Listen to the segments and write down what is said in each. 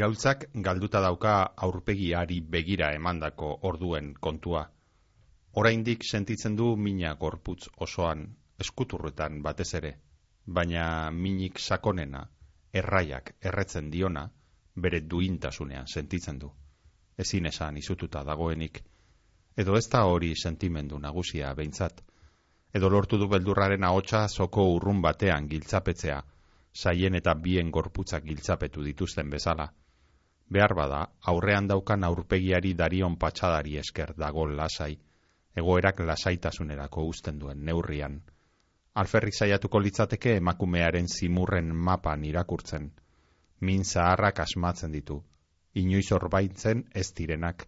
iraultzak galduta dauka aurpegiari begira emandako orduen kontua. Oraindik sentitzen du mina gorputz osoan, eskuturretan batez ere, baina minik sakonena, erraiak erretzen diona, bere duintasunean sentitzen du. Ezin esan izututa dagoenik, edo ez da hori sentimendu nagusia behintzat, edo lortu du beldurraren ahotsa zoko urrun batean giltzapetzea, saien eta bien gorputzak giltzapetu dituzten bezala. Behar bada, aurrean daukan aurpegiari darion patxadari esker dago lasai, egoerak lasaitasunerako uzten duen neurrian. Alferrik saiatuko litzateke emakumearen zimurren mapan irakurtzen. Min zaharrak asmatzen ditu. Inoiz orbaitzen ez direnak.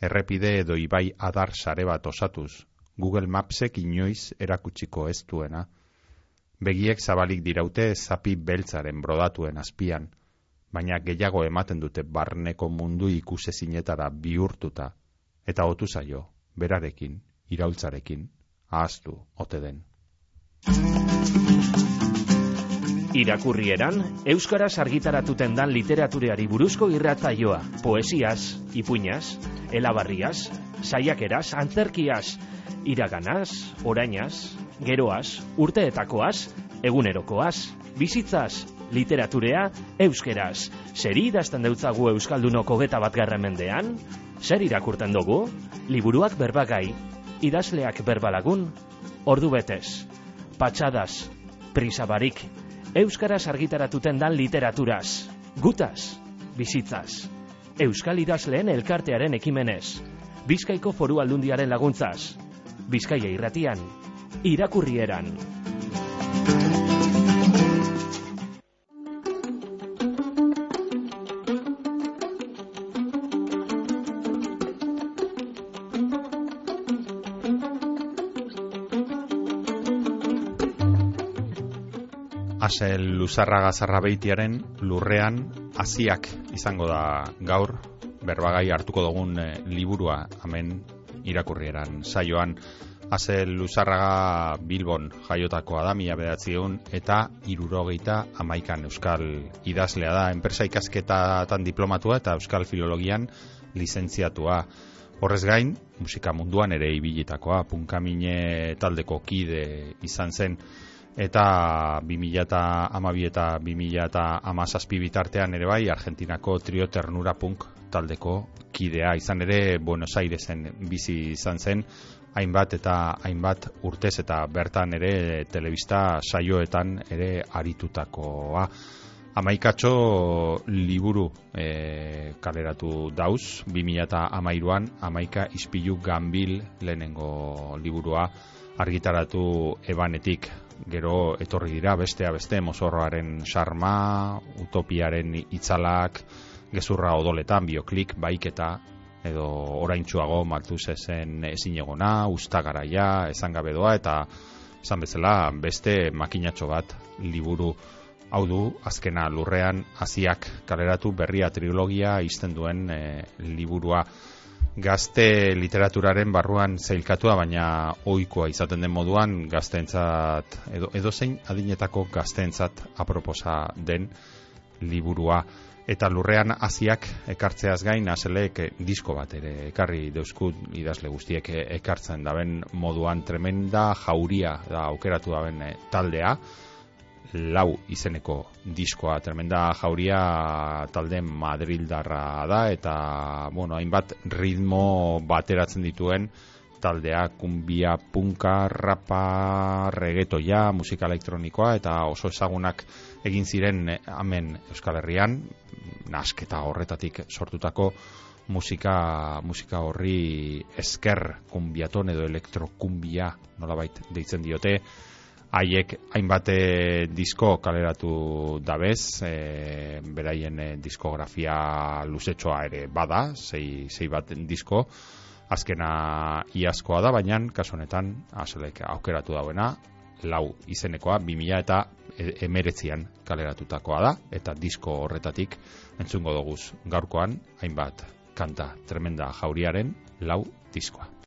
Errepide edo ibai adar sare bat osatuz. Google Mapsek inoiz erakutsiko ez duena begiek zabalik diraute zapi beltzaren brodatuen azpian, baina gehiago ematen dute barneko mundu ikuse zinetara bihurtuta, eta otu zaio, berarekin, iraultzarekin, ahaztu, ote den. Irakurrieran, Euskaraz argitaratuten dan literatureari buruzko irratzaioa, poesiaz, ipuñaz, elabarriaz, saiakeraz, antzerkiaz, iraganaz, orainaz, geroaz, urteetakoaz, egunerokoaz, bizitzaz, literaturea, euskeraz. Zer idazten deutzagu Euskaldunoko geta bat mendean? Zer irakurten dugu? Liburuak berbagai, idazleak berbalagun, ordu betez, patxadas, prisabarik, Euskaraz argitaratuten dan literaturaz, gutaz, bizitzaz, Euskal idazleen elkartearen ekimenez, Bizkaiko foru aldundiaren laguntzaz, Bizkaia irratian, irakurrieran. Asel Luzarraga Zarrabeitiaren lurrean hasiak izango da gaur. Berbagai hartuko dugun eh, liburua hemen irakurrieran saioan. Azel Luzarraga Bilbon jaiotakoa da, mila bedatzion, eta irurogeita amaikan euskal idazlea da, enpresa ikasketatan diplomatua eta euskal filologian lizentziatua. Horrez gain, musika munduan ere ibilitakoa, punkamine taldeko kide izan zen, eta 2000 eta amabi eta 2000 eta amazazpi bitartean ere bai, Argentinako trio ternura punk taldeko kidea izan ere Buenos Airesen bizi izan zen, hainbat eta hainbat urtez eta bertan ere telebista saioetan ere aritutakoa. Amaikatxo liburu e, kaleratu dauz, 2000 eta amairuan, amaika izpilu gambil lehenengo liburua argitaratu ebanetik. Gero etorri dira bestea beste mozorroaren sarma, utopiaren itzalak, gezurra odoletan, bioklik, baiketa, edo oraintsuago Malthusen ezin egona, ustagaraia, esan gabe doa eta esan bezala beste makinatxo bat liburu. Hau du azkena lurrean hasiak kaleratu berria trilogia izten duen e, liburua gazte literaturaren barruan zeilkatua baina ohikoa izaten den moduan gazteentzat edo edozein adinetako gazteentzat aproposa den liburua. Eta lurrean hasiak ekartzeaz gain aselek disko bat ere ekarri deuzkut idazle guztiek ekartzen daben moduan. Tremenda jauria da aukeratu daben taldea lau izeneko diskoa. Tremenda jauria talde madrildarra da eta bueno, hainbat ritmo bateratzen dituen taldea kumbia, punka, rapa, regetoia, musika elektronikoa eta oso ezagunak egin ziren hemen Euskal Herrian. Nasketa horretatik sortutako musika musika horri esker kumbiaton edo elektrokumbia nolabait deitzen diote haiek hainbat eh, disko kaleratu dabez e, beraien e, diskografia luzetxoa ere bada sei, sei bat disko. Azkena iazkoa da, baina kasu honetan azelek aukeratu dauena lau izenekoa 2000 eta e, emeretzian kaleratutakoa da eta disko horretatik entzungo doguz gaurkoan hainbat kanta tremenda jauriaren lau diskoa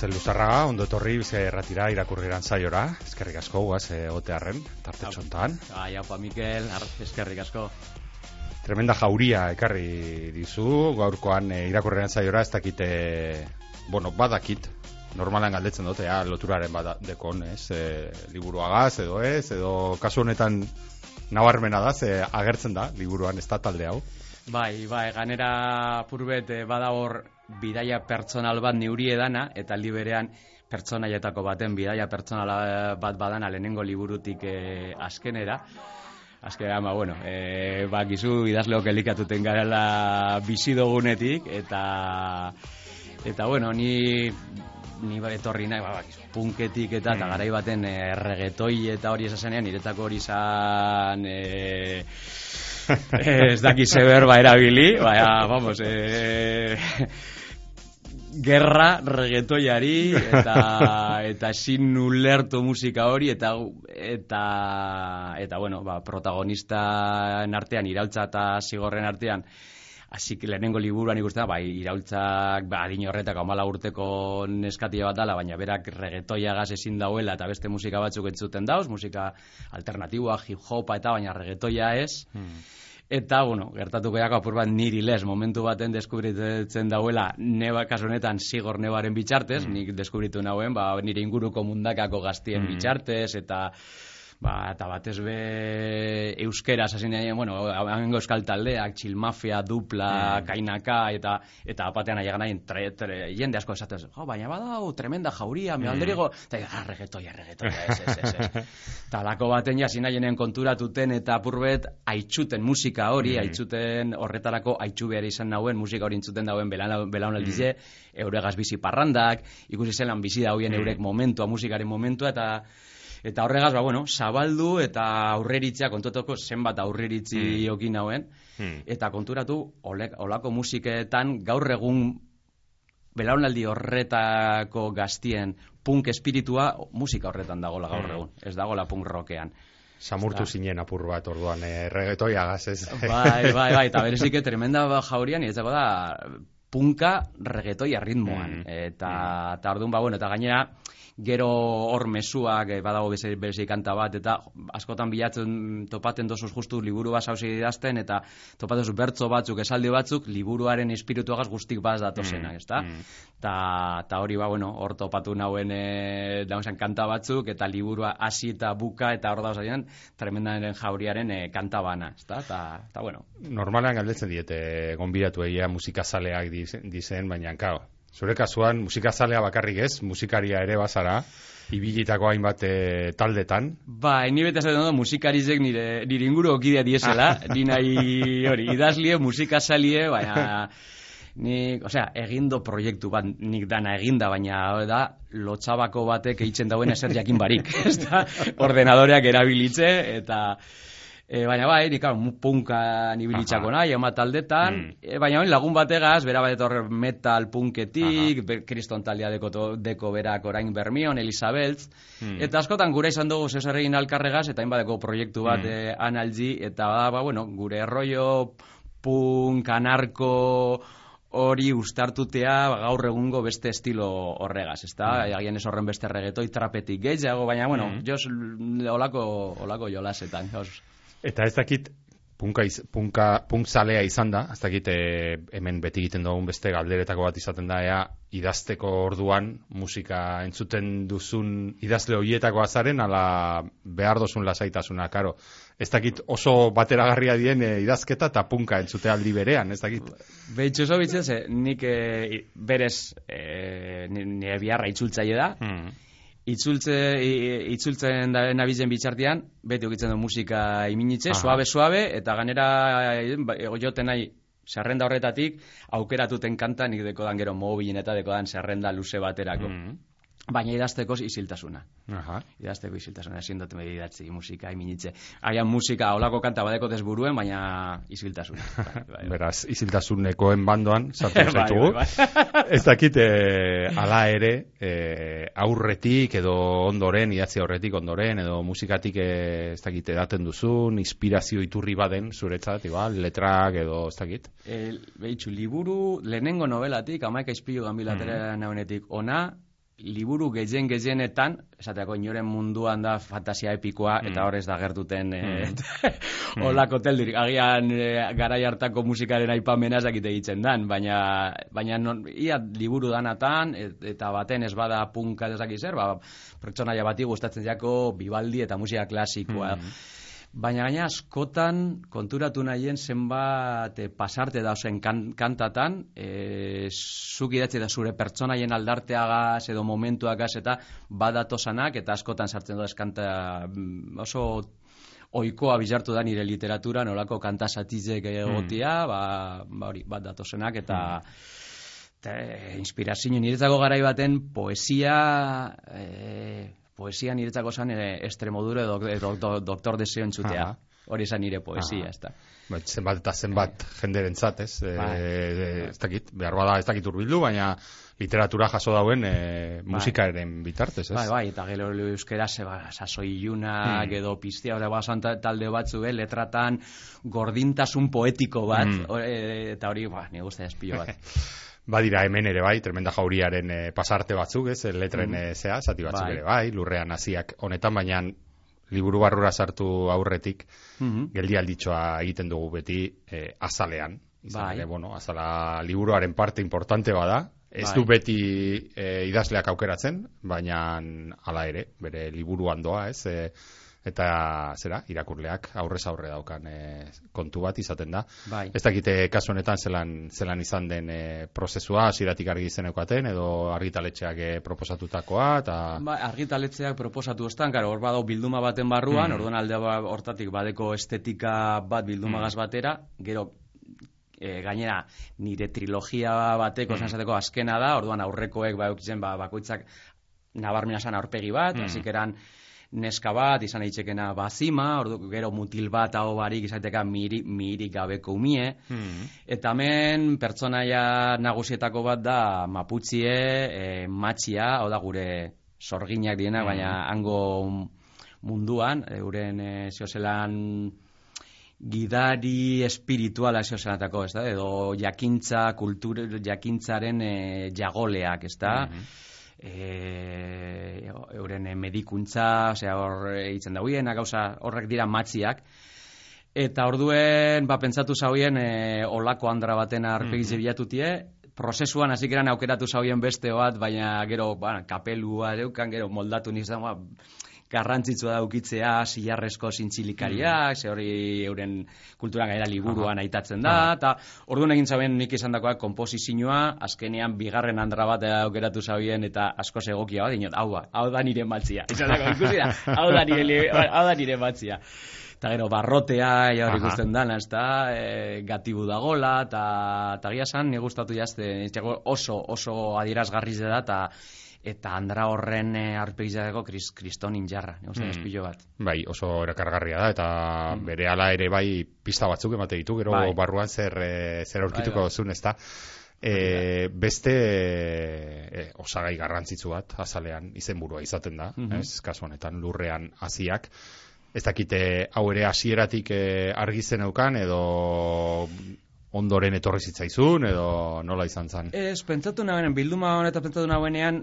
Azel Luzarraga, ondo etorri bizia erratira irakurriran zaiora, eskerrik asko guaz egotearren, tarte txontan. Ai, apa, Mikel, eskerrik asko. Tremenda jauria ekarri dizu, gaurkoan e, irakurriran zaiora, ez dakite, bueno, badakit, normalan galdetzen dute, ja, loturaren bada, dekon, ez, e, liburuagaz, edo ez, edo kasu honetan nabarmena da, ze agertzen da, liburuan ez da talde hau. Bai, bai, ganera purbet eh, bada hor bidaia pertsonal bat neuri edana, eta aldi berean pertsonaietako baten bidaia pertsonala bat badana lehenengo liburutik eh, azkenera. Azkenean, ba, bueno, e, ba, gizu idazleok elikatuten garela bizi dugunetik, eta, eta, bueno, ni, ni ba, etorri nahi, ba, ba, gizu, punketik eta, eta Mm. garai baten e, reggaetoi eta hori esasenean, niretako hori zan, e, ez daki ze berba erabili, baina, vamos, eh, gerra reggaetoiari eta eta ezin ulertu musika hori eta eta eta bueno, ba, protagonisten artean iraultza eta zigorren artean Así que lehenengo liburuan ikusten da, bai, iraultzak, ba, adin horretak amala urteko neskatia bat dala, baina berak reggaetoiagaz ezin dauela eta beste musika batzuk entzuten dauz, musika alternatiboa, hip hopa eta baina reggaetoia ez. Eta, bueno, gertatuko jako apur bat niri les, momentu baten deskubritzen dauela, neba kasu honetan zigor nebaren bitxartez, nik deskubritu nauen, ba, nire inguruko mundakako gaztien Mm. bitxartez, eta ba, eta batez be euskeraz hasi nahi, bueno, hango euskal taldeak, Chill Mafia, Dupla, Mm. Kainaka, eta eta batean nahi nahi, tre, tre, jende asko esatez, jo, baina badau, tremenda jauria, me alderigo, eta ah, regetoia, regetoia, ez, ez, ez, ez. Eta lako baten jasi nahienen konturatuten eta apurbet aitzuten musika hori, Mm. aitzuten horretarako aitzu behar izan nauen, musika hori entzuten dauen belaunaldize, euregaz bizi parrandak, ikusi zelan bizi dauen Mm. eurek momentua, musikaren momentua, eta eta horregaz, ba, bueno, zabaldu eta aurreritzea, kontotoko zenbat aurreritzi Mm. jokin nauen, Hmm. eta konturatu, olek, olako musiketan gaur egun belaunaldi horretako gaztien punk espiritua musika horretan dagola gaur Mm. egun, ez dagola punk rockean. Samurtu zinen apur bat orduan, e, reggaetoiagaz, ez? Bai, bai, bai, eta berezik tremenda ba- jaurian, niretzako da punka reggaetoia ritmoan. Mm. Eta, eta orduan, ba, bueno, eta gainera, gero hor mezuak eh, badago beze, kanta bat, eta askotan bilatzen topaten dosuz justu liburu bat hausi idazten, eta topaten dosuz bertzo batzuk, esaldi batzuk, liburuaren espirituagaz guztik baz datozenak, Mm, ezta? mm. Ta, ta hori ba, bueno, hor topatu nauen e, kanta batzuk, eta liburua hasi eta buka, eta hor dauzan tremendaren jauriaren e, kanta bana, ezta? Ta, ta bueno, Normalan galdetzen diete gonbidatu egia musikazaleak dizen, dizen baina, kao, Zure kasuan, musikazalea bakarrik ez, musikaria ere bazara, ibilitako hainbat e, taldetan. Ba, ni bete esaten dut musikarizek nire, nire inguru okidea diesela, ni nahi hori, idazlie, musikazalie, baina ni, osea, egindo proiektu bat nik dana eginda, baina da, lotxabako batek eitzen dauen ezer jakin barik, ez da, ordenadoreak erabilitze, eta E, baina bai, nik hau, punka nibilitzako Aha. nahi, ema taldetan, Mm. e, baina hori lagun bategaz, bera bat etorre metal punketik, ber- kriston taldea deko, to- deko berak orain bermion, Elisabeltz, Mm. eta askotan gure izan dugu zezer egin alkarregaz, eta hainbateko proiektu bat Mm. eh, analgi, eta ba, bueno, gure rollo punk, anarko, hori ustartutea ba, gaur egungo beste estilo horregaz, ezta? Mm. Agian ez horren beste regetoi trapetik gehiago, baina, bueno, Mm. jos olako, olako jolasetan, jos. Eta ez dakit, punka, iz, punka, punk zalea izan da, ez dakit e, hemen beti egiten dugun beste galderetako bat izaten da, ea idazteko orduan musika entzuten duzun idazle horietako azaren, ala behar dozun lasaitasuna, karo. Ez dakit oso bateragarria dien e, idazketa eta punka entzute aldi berean, ez dakit. Behitxu zo bitzen, ze, nik eh, berez eh, ni- nire biharra itzultzaile da, Hmm. Itzultze, itzultzen da nabizen bitxartean, beti okitzen du musika iminitze, Aha. suabe, suabe, eta ganera ba, joten nahi zerrenda horretatik, aukeratuten kanta nik dekodan gero mobilen eta dekodan zerrenda luze baterako. Hmm. Baina idazteko isiltasuna. Aha. Idazteko isiltasuna, ezin dut idatzi musika iminitze. Haian musika olako kanta badeko desburuen, baina isiltasuna. Bai, bai, bai. Beraz, iziltasunekoen bandoan, sartu Bai, zaitugu. bai, bai. Ez dakit, e, ala ere, e, aurretik edo ondoren, idatzi aurretik ondoren, edo musikatik e, ez dakit edaten duzun, inspirazio iturri baden, zuretzat, igual, letrak edo ez dakit. E, behitxu, liburu lehenengo novelatik, amaika izpilu gambilatera Mm. nauenetik, ona, liburu gehien gehienetan, esateako inoren munduan da fantasia epikoa, eta hor ez da gertuten e, olako teldirik, agian e, garai hartako musikaren aipamena ez dakite egiten dan, baina, baina non, ia liburu danatan, et, eta baten ez bada punka ez dakit zer, ba, pertsonaia bati gustatzen jako bibaldi eta musika klasikoa. Baina gaina askotan konturatu nahien zenbat eh, pasarte dauzen kan, kantatan, e, zuk idatzi da zure pertsonaien aldarteagaz edo momentuagaz eta badatosanak eta askotan sartzen doaz kanta mm, oso oikoa bizartu da nire literatura, nolako kanta satizek egotia, ba, ba hori, bat datosenak eta eh, inspirazio niretzako garai baten poesia eh, poesia niretzako zan eh, estremoduro edo, edo, do- doktor deseo entzutea. Aha. Hori esan nire poesia, Aha. ez da. Ba, zenbat eta zenbat jenderentzat, ez? E, Bai. e, ez dakit, behar bada ez dakit urbildu, baina literatura jaso dauen e, musikaren bitartez, ez? Bai, bai, eta gero euskera ze ba, sasoi ilunak Hmm. edo piztia, ora basan ta- talde batzu, eh, letratan gordintasun poetiko bat, Hmm. o- eh, eta hori, ba, ni guztia espilo bat. Badira hemen ere bai, tremenda jauriaren e, pasarte batzuk, ez? E, Letren e, zea, zati batzuk Bai. ere bai, lurrean hasiak honetan, baina liburu barrura sartu aurretik, Mhm. geldialditxoa egiten dugu beti e, azalean. Izan Bai. ere, bueno, azala liburuaren parte importante bada. Ez Bai. du beti e, idazleak aukeratzen, baina hala ere, bere liburuan doa, ez? E, eta zera, irakurleak aurrez aurre daukan e, kontu bat izaten da. Bai. Ez dakite kasu honetan zelan, zelan izan den e, prozesua, hasieratik argi izeneukaten, edo argitaletxeak e, proposatutakoa, eta... Ba, argitaletxeak proposatu ostan, karo, hor badau bilduma baten barruan, Mm. orduan alde ba- hortatik badeko estetika bat bildumagaz batera, gero e, gainera nire trilogia bateko Mm. mm. azkena da, orduan aurrekoek ba, eukitzen, ba, bakoitzak nabarmena zan aurpegi bat, Mm. mm. eran neska bat, izan eitzekena bazima, ordu, gero mutil bat hau barik izateka miri, mirik gabeko umie, Hmm. Eta hemen pertsonaia nagusietako bat da Maputzie, e, Matxia, hau da gure sorginak dienak, baina hango munduan, euren e, zeozelan gidari espirituala zeozelanatako, ez da? Edo jakintza, kultur, jakintzaren e, jagoleak, ez da? E, euren eh, medikuntza, osea hor eitzen dauien, gauza horrek dira matziak. Eta orduen, ba, pentsatu zauien, e, olako andra baten arpegitze bilatutie, prozesuan hasi aukeratu zauien beste bat, baina gero, ba, kapelua eukan, gero moldatu nizan, ba, garrantzitsua da ukitzea silarrezko zintzilikariak, ze hori euren kulturan gaira liburuan aitatzen da, eta orduan egin zaben nik izan dakoa komposizioa, azkenean bigarren andra bat aukeratu zabien eta asko egokia bat, dinot, hau, ba, hau da nire maltzia. Izan dago, ikusi da, hau da nire, hau da nire maltzia. Eta gero, barrotea, ja hori Aha. ikusten dana, ez da, e, gatibu dagola, eta gia esan, nire gustatu jazte, oso, oso adierazgarriz da, eta eta andra horren e, arpegizateko kris, kriston injarra, gustatu Mm. espillo bat. Bai, oso erakargarria da, eta bere ala ere bai pista batzuk emate ditu, gero Mm. Bai. barruan zer, eh, zer aurkituko Bai, bai. ez da. E, beste e, osagai garrantzitsu bat azalean izenburua izaten da, Mhm. ez, kasu honetan lurrean hasiak. Ez dakite hau ere hasieratik e, argi zen eukan, edo ondoren etorri zitzaizun, edo nola izan zen. Ez, pentsatu nagoen, bilduma honetan pentsatu nagoenean,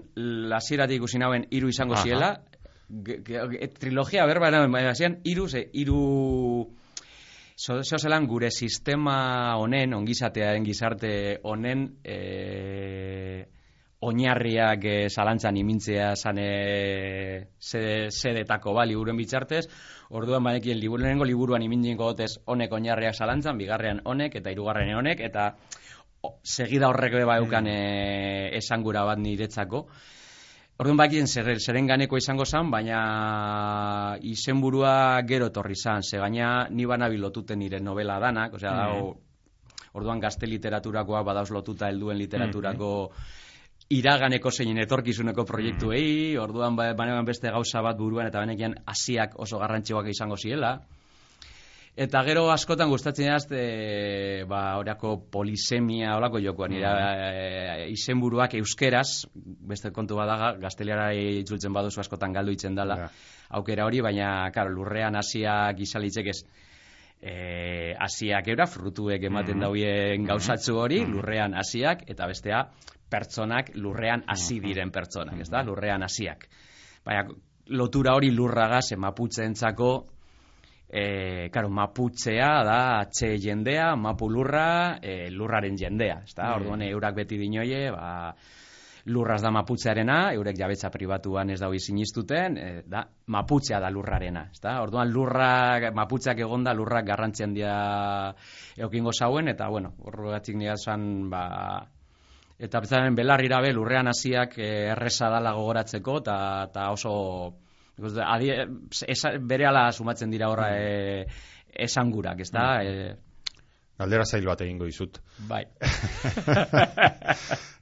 lasieratik ikusi nagoen hiru izango Aha. ziela, e, trilogia berba nagoen, baina zian, hiru, ze, hiru... Zeo zelan gure sistema honen, ongizatearen gizarte honen, e, oinarriak e, zalantzan imintzea zan e, zede, zedetako ba, liburuen bitzartez, orduan banekien liburu, lehenengo liburuan imintziko gotez honek oinarriak zalantzan, bigarrean honek eta hirugarren honek, eta o, segida horrek beba eukan e, esangura bat niretzako. Orduan bakien zer, zeren ganeko izango zen, baina izenburua gero etorri zan, ze gaina ni bana bilotuten nire novela danak, osea, Mhm. dago, orduan gazte literaturakoa badauz lotuta helduen literaturako iraganeko zein etorkizuneko proiektuei, orduan ba, banean beste gauza bat buruan eta benekian hasiak oso garrantzioak izango ziela. Eta gero askotan gustatzen jazte, ba, orako polisemia, olako jokoan, ira, e, izenburuak euskeraz, beste kontu badaga, gazteliara itzultzen baduzu askotan galdu itzen dela, Ja. aukera hori, baina, karo, lurrean hasiak izalitzek ez, e, hasiak eura, frutuek ematen Mhm. dauen gauzatzu hori, lurrean hasiak, eta bestea, pertsonak lurrean hasi diren pertsonak, ez da, lurrean hasiak. Baina, lotura hori lurragaz, emaputzentzako, e, karo, maputzea da atxe jendea, mapu lurra, e, lurraren jendea, ez da, Mm. orduan eurak beti dinoie, ba, lurraz da maputzearena, eurek jabetza pribatuan ez dago sinistuten, e, da, maputzea da lurrarena, ez da, orduan lurrak, maputzeak egonda lurrak garrantzi handia eukingo zauen, eta, bueno, horregatik nire zan, ba, eta bezaren belarrira be, lurrean hasiak eh, erresa dala gogoratzeko, eta eta oso nik uste, adi, esa, bere ala sumatzen dira horra e, esangurak, ez da? E, Galdera zail bat egingo dizut. bai.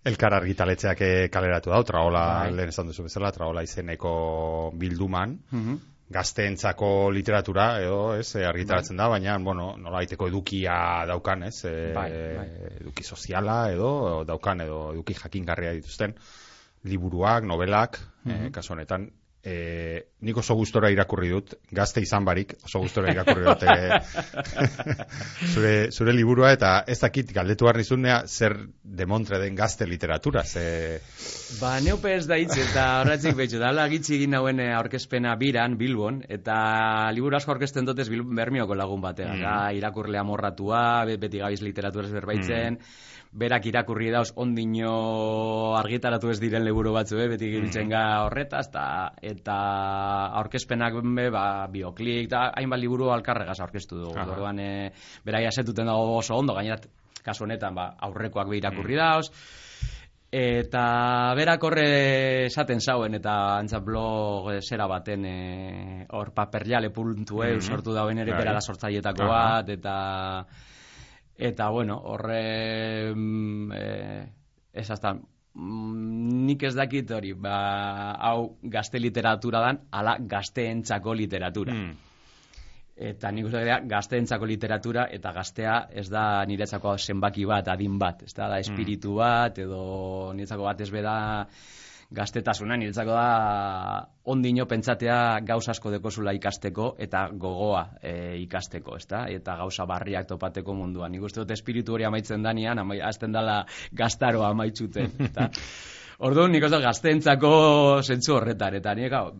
Elkar argitaletzeak eh, kaleratu dau, traola, Bai. lehen esan duzu bezala, traola izeneko bilduman, Mhm. gazteentzako literatura, edo, ez, eh, argitaratzen da, baina, bueno, nola baiteko edukia daukan, ez, eh, Bai, bai. eduki soziala, edo, daukan, edo, eduki jakingarria dituzten, liburuak, novelak, eh, kasu honetan, eh, nik oso gustora irakurri dut, gazte izan barik, oso gustora irakurri dut eh, zure, zure liburua, eta ez dakit galdetu behar nizunea zer demontre den gazte literatura, ze... Ba, neupe ez da hitz, eta horretzik behitxu, da, gitzi egin nauen eh, aurkezpena biran, Bilbon, eta liburu asko aurkezten dutez Bil- Bermioko lagun batean, Mm. da, irakurlea morratua, be- beti gabiz literaturaz berbaitzen, berak irakurri dauz ondino argitaratu ez diren liburu batzu, eh, beti giltzen ga horretaz, ta, eta aurkezpenak be, ba, bioklik, eta hainbat liburu alkarregaz aurkeztu dugu. Aha. Orduan, e, berai asetuten dago oso ondo, gainerat, kasu honetan, ba, aurrekoak be irakurri dauz, Eta berak horre esaten zauen eta antza blog eh, zera baten eh, hor paperjale puntu eu Mhm. sortu dauen ere Bai. bera da sortzailetako Aha. bat eta eta bueno horre mm, eh, ez mm, nik ez dakit hori ba, hau gazte literatura dan ala gazteentzako literatura. Mm. Eta nik uste dira, gazteentzako literatura eta gaztea ez da niretzako zenbaki bat, adin bat, ez da, da espiritu bat, edo niretzako bat ez beda gaztetasuna, niretzako da ondino pentsatea gauz asko dekozula ikasteko eta gogoa e, ikasteko, ez da, eta gauza barriak topateko munduan. Nik uste dut espiritu hori amaitzen danean, amai, azten dala gaztaroa amaitzuten, eta Orduan, nik oso gazteentzako zentzu horretan, eta nik hau,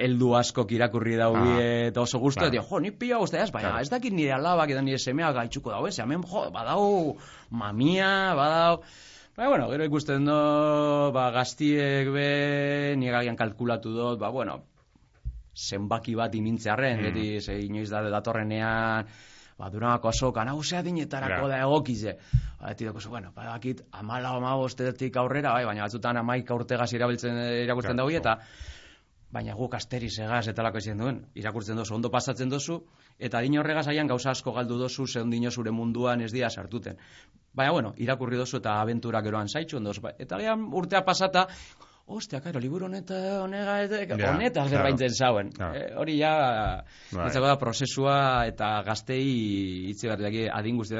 heldu askok irakurri dau Ah. eta oso gustu, Claro. eta jo, nik pila guztia ez, baina Claro. ez dakit nire alabak edo nire semeak gaitxuko dau, ez, hemen, jo, badau mamia, badau... Baina, bueno, gero ikusten do, ba, gaztiek be, nire agian kalkulatu dut, ba, bueno, zenbaki bat imintzearren, Mm. beti ze inoiz da datorrenean, ba, duranako azokan, hau zea dinetarako da egokize. Ba, beti dako zu, bueno, ba, bakit, amala, amabostetik aurrera, bai, baina batzutan amaika urtegaz irabiltzen, irakurtzen daui, jo. eta baina guk asteri segaz eta lako izan duen, irakurtzen dozu, ondo pasatzen dozu, eta adin horregaz aian gauza asko galdu dozu, ze ondino zure munduan ez dira sartuten. Baina, bueno, irakurri dozu eta abentura geroan zaitxu, ondoz, eta gian urtea pasata, Ostia, karo, liburu honeta, honega, eta, Ja, honetaz claro. berbaintzen zauen. Claro. Eh, hori ja, Bai. da prozesua eta gaztei hitzi behar daki adin guzti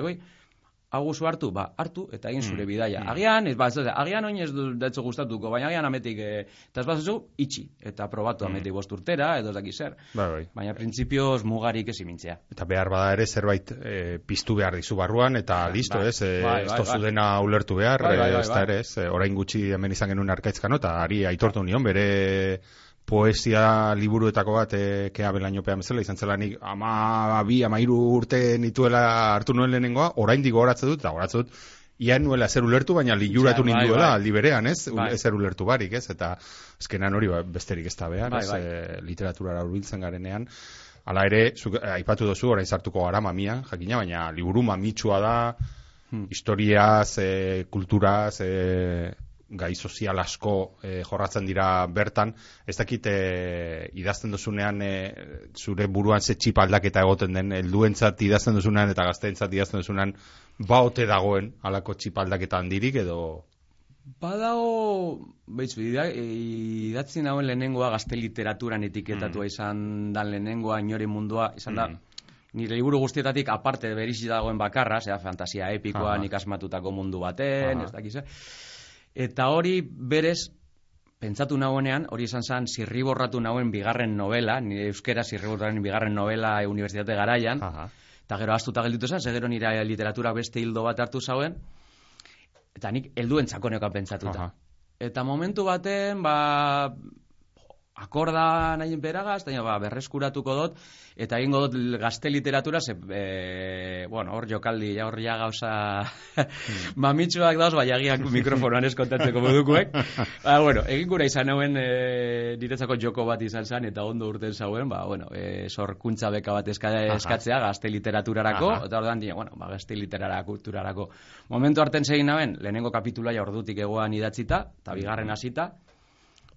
dagoi, hau guzu hartu, ba, hartu eta egin zure Mm, bidaia. mm. Agian, ez, ba, ez, da, agian oin ez du detzu gustatuko, baina agian ametik, eh, eta ez bazuzu, itxi, eta probatu Mm. ametik bost urtera, edo ez daki zer. Bai, bai. Baina printzipioz mugarik ez imintzea. Eta behar bada ere zerbait e, piztu behar dizu barruan, eta listo, bai. ez? E, Bai, ez bai, tozu bai. dena ulertu behar, Bai, bai, e, bai, ez da bai. ere, ez? E, orain gutxi hemen izan genuen arkaitzkano, eta ari aitortu nion, bere poesia liburuetako bat e, kea belainopean bezala, izan zela nik ama bi, ama iru urte nituela hartu nuen lehenengoa, oraindik goratze dut, eta goratze dut, ia nuela zer ulertu, baina liuratu Ja, bai, ninduela bai. aldi berean, ez? Bai. Zer ulertu barik, ez? Eta azkenan hori ba, besterik ez da behar, Bai, bai. E, literaturara hurbiltzen garenean. Hala ere, zuk, eh, aipatu duzu, orain sartuko gara mamia, jakina, baina liburu mamitsua da, Hmm. historiaz, e, kulturaz, e, gai sozial asko e, jorratzen dira bertan, ez dakit e, idazten duzunean e, zure buruan ze txip aldaketa egoten den, helduentzat idazten duzunean eta gazteentzat idazten duzunean, baote dagoen halako txip aldaketa handirik edo... Badago, behitzu, ida- e, idatzi nauen lehenengoa gazte literaturan etiketatua izan dan lehenengoa inoren mundua, izan da, Mm. nire liburu guztietatik aparte berisi dagoen bakarra, zera fantasia epikoa, Aha. nik asmatutako mundu baten, Aha. ez dakiz? Eta hori berez, pentsatu nagoenean, hori izan zen zirriborratu nauen bigarren novela, nire euskera zirriborratu bigarren novela e, Unibertsitate garaian, Aha. eta gero astuta gelditu zen, ze gero nire literatura beste hildo bat hartu zauen, eta nik helduentzako neukan pentsatuta. Aha. Eta momentu baten, ba, akorda nahien beragaz, eta ba, berreskuratuko dut, eta egingo dut gazte literatura, ze, e, bueno, hor jokaldi, ja hor ja gauza mamitsuak dauz, bai agian mikrofonoan eskontatzeko modukuek. ba, bueno, egin gura izan hauen e, niretzako joko bat izan zen, eta ondo urten zauen, ba, bueno, e, sorkuntza beka bat eska, eskatzea gazte literaturarako, Aha. eta ordan dine, bueno, ba, gazte literara kulturarako. Momentu harten segin naben, lehenengo kapitula ja ordutik egoan idatzita, eta bigarren hasita,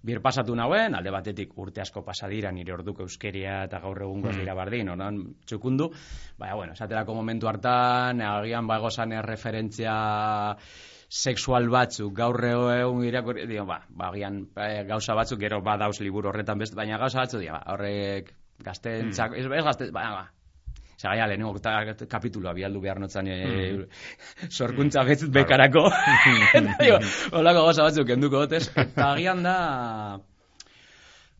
Bir pasatu nauen, alde batetik urte asko pasa dira nire orduko euskeria eta gaur egungo Mm. dira bardin, onan txukundu. Baina, bueno, esaterako momentu hartan, agian bagozan referentzia sexual batzuk, gaur egun irakurri, dio, ba, ba, agian eh, gauza batzuk, gero badauz liburu horretan beste, baina gauza batzuk, dio, ba, horrek gaztentzak, ez, ez gazte, baina, ba, Zer gaia, lehenengo kapituloa bialdu behar notzan e, sorkuntza betz bekarako. Dio, holako gauza batzuk kenduko dotez. Eta agian da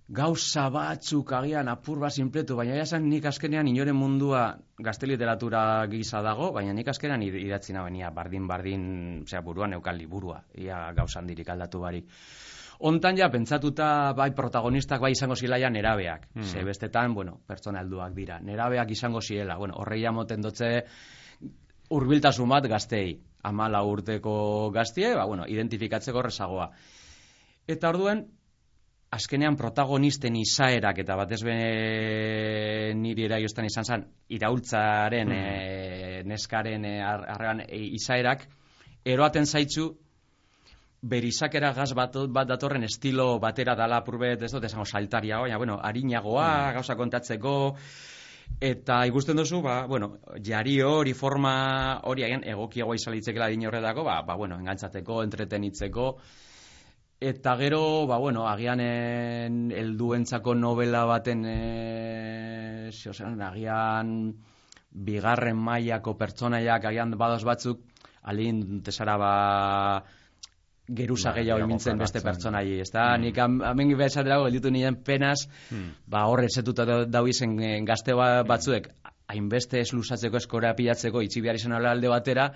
gauza batzuk agian apur bat sinpletu, baina esan nik azkenean inoren mundua gazte literatura gisa dago, baina nik azkenean id- idatzi naben ia bardin-bardin, osea, buruan eukan liburua, ia gauza handirik aldatu barik. Hontan ja, pentsatuta bai protagonistak bai izango zilaia nerabeak. Mhm. Ze bestetan, bueno, pertsona helduak dira. Nerabeak izango ziela. Bueno, horreia moten dotze hurbiltasun bat gaztei. Amala urteko gaztie, ba, bueno, identifikatzeko rezagoa. Eta orduen, azkenean protagonisten izaerak eta batez be niri eraiosten izan zen iraultzaren e, neskaren e, ar- arrean e, izaerak eroaten zaitzu berizakera gaz bat, bat datorren estilo batera dala purbet, ez dut esango saltaria, baina, bueno, harinagoa, gauza kontatzeko, eta ikusten duzu, ba, bueno, jari hori forma hori agian egokiagoa izalitzekela din horretako, ba, ba, bueno, engantzatzeko, entretenitzeko, eta gero, ba, bueno, agian en, helduentzako novela baten, e, ziozen, agian bigarren mailako pertsonaiak agian badoz batzuk, alin tesara ba, geruza Bai, gehiago imintzen beste pertsonai, ez da? Mm. Nik am- hemen behar gelditu nien penaz, Hmm. ba horre esetuta da- dau izen eh, gazte ba- batzuek hainbeste ez luzatzeko eskora pilatzeko itxi behar izan alde batera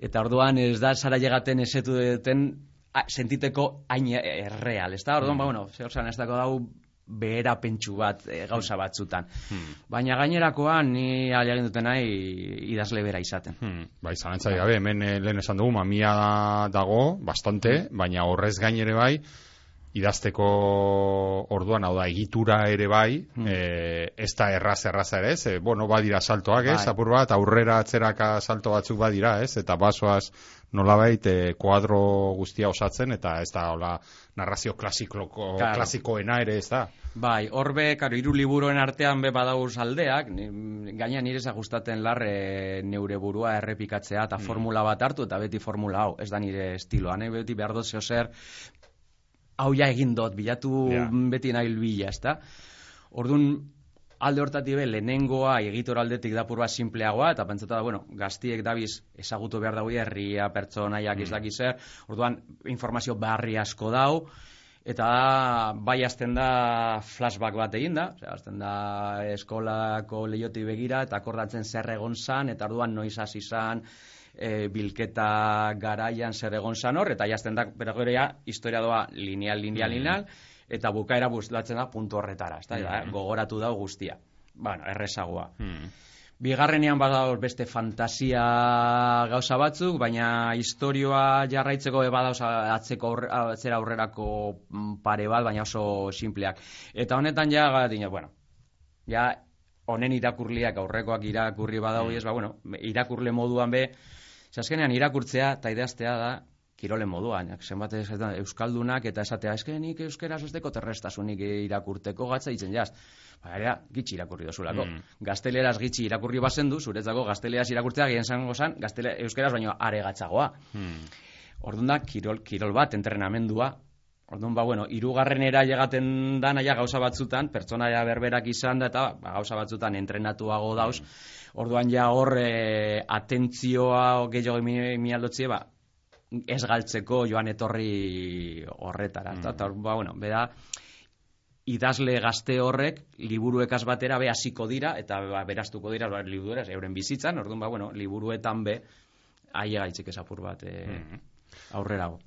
eta orduan ez da zara llegaten esetu duten sentiteko hain erreal, ez da? Orduan, ba, bueno, zer ez dako dau behera pentsu bat e, gauza batzutan. Hmm. Baina gainerakoan ni aliagin duten nahi idazle bera izaten. Hmm, bai, zalantzai gabe, hemen eh, lehen esan dugu, mamia dago, bastante, baina horrez gain ere bai, idazteko orduan, hau da, egitura ere bai, Hmm. eh, ez da erraz erraza ere, ez, eh, bueno, badira saltoak, ez, Bai. apur bat, aurrera atzeraka salto batzuk badira, ez, eta basoaz nolabait eh, kuadro guztia osatzen, eta ez da, hola, narrazio klasikoko, Claro. klasikoena ere, ez da. Bai, horbe, karo, hiru liburuen artean be badauz aldeak, gaina nire gustaten larre neure burua errepikatzea eta formula bat hartu eta beti formula hau, ez da nire estiloa, ne? beti behar dut zeo zer, hau ja egin dut, bilatu Ja. beti nahi bila, ez da? Orduan, alde hortatik be, lehenengoa egitor aldetik dapurba simpleagoa, eta pentsatu da, bueno, gaztiek dabiz ezagutu behar dago herria, pertsonaiak ez dakiz zer, orduan, informazio barri asko dau, eta bai hasten da flashback bat egin da, osea, hasten da eskolako lehioti begira, eta akordatzen zer egon zan, eta orduan noiz hasi zan, e, bilketa garaian zer egon zan hor, eta jazten da, ja, historia doa lineal, lineal, lineal, eta bukaera buslatzen da puntu horretara, ez da, gogoratu dau guztia. Bueno, errezagoa. Bigarrenean badauz beste fantasia gauza batzuk, baina historioa jarraitzeko be badauz atzeko aurre, atzera aurrerako mm, pare bat, baina oso simpleak. Eta honetan ja, gatina, bueno, ja honen irakurliak aurrekoak irakurri badau ez, ba, bueno, irakurle moduan be, azkenean irakurtzea eta idaztea da kirole moduan, zenbat esaten, euskaldunak eta esatea, eske nik euskeraz ez deko terrestasunik irakurteko gatza ditzen jaz. Ba, ere, gitxi irakurri dozulako. Mm. Gazteleraz gitxi irakurri bazendu, zuretzako gazteleraz irakurtzea gehen zango zan, gaztele, euskeraz baino are gatzagoa. Hmm. Orduan da, kirol, kirol bat, entrenamendua. Orduan, ba, bueno, irugarrenera llegaten da naia gauza batzutan, pertsonaia berberak izan da, eta ba, gauza batzutan entrenatuago dauz. Orduan ja hor e, atentzioa gehiago mi, mialdotzie, ba, ez galtzeko joan etorri horretara. Eta, eta, ba, bueno, beda, idazle gazte horrek liburuekaz batera be hasiko dira eta ba, beraztuko dira ba, liburueraz euren bizitzan, orduan ba bueno, liburuetan be aia gaitzik esapur bat e, aurrerago.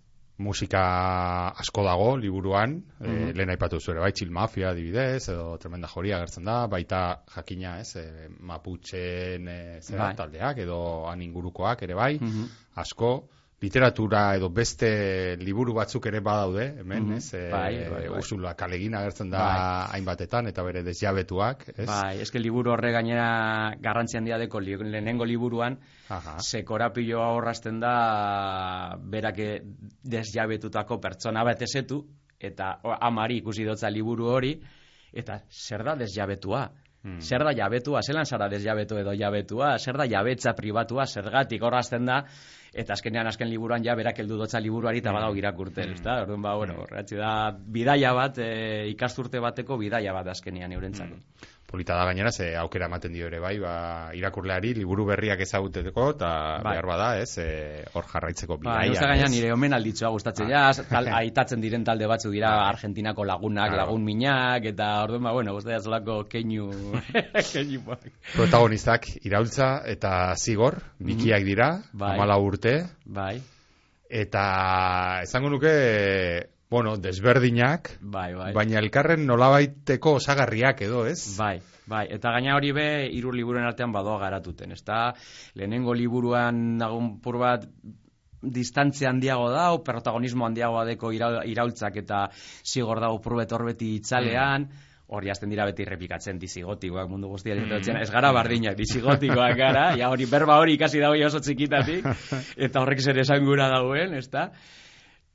musika asko dago liburuan, Mhm. eh, lehen aipatu zure, bai, Chill Mafia adibidez, edo Tremenda Joria agertzen da, baita jakina, ez, e, Maputxen e, zera, Bai. taldeak, edo han ingurukoak ere bai, Mhm. asko, literatura edo beste liburu batzuk ere badaude, hemen, Mhm. ez, e, Bai, bai, bai. Ursula Kalegin agertzen da Bai. hainbatetan, eta bere desjabetuak, ez? Bai, eske liburu horre gainera garrantzi handia deko li, lehenengo liburuan, Aha. ze korapilloa horrazten da berak e- desjabetutako pertsona bat esetu, eta amari ikusi dotza liburu hori, eta zer da desjabetua? Hmm. Zer da jabetua? Zelan zara desjabetu edo jabetua? Zer da jabetza pribatua? Zergatik horrazten da? Eta azkenean azken liburuan ja berak heldu dotza liburuari eta badau irakurten, ezta? Orduan ba, bueno, horretzi da bidaia bat, e, ikasturte bateko bidaia bat azkenean eurentzako. Polita da gainera, ze aukera ematen dio ere bai, ba, irakurleari liburu berriak ezaguteko, eta Bai. behar bada, ez, e, hor jarraitzeko Ba, bidaia. eusta gaina ez? nire omen alditzoa gustatzen Ah. ja, tal, aitatzen diren talde batzu dira Bai. Argentinako lagunak, Claro. lagun minak, eta orduan, ba, bueno, gustatzen zolako keinu, keinu bak. Protagonistak iraultza eta zigor, bikiak dira. Bai. amala urte, Bai, eta esango nuke, bueno, desberdinak, bai, bai. baina elkarren nolabaiteko osagarriak edo, ez? Bai, bai, eta gaina hori be, hiru liburuen artean badoa garatuten, ezta? Lehenengo liburuan dagun pur bat distantzia handiago dau, protagonismo handiagoa deko ira, iraultzak eta zigor dago purbet horbeti itzalean, hori hasten dira beti repikatzen dizigotikoak mundu guztiari mm. ez gara bardinak, dizigotikoak gara, ja hori berba hori ikasi dago oso txikitatik, eta horrek zer esangura dagoen, ezta?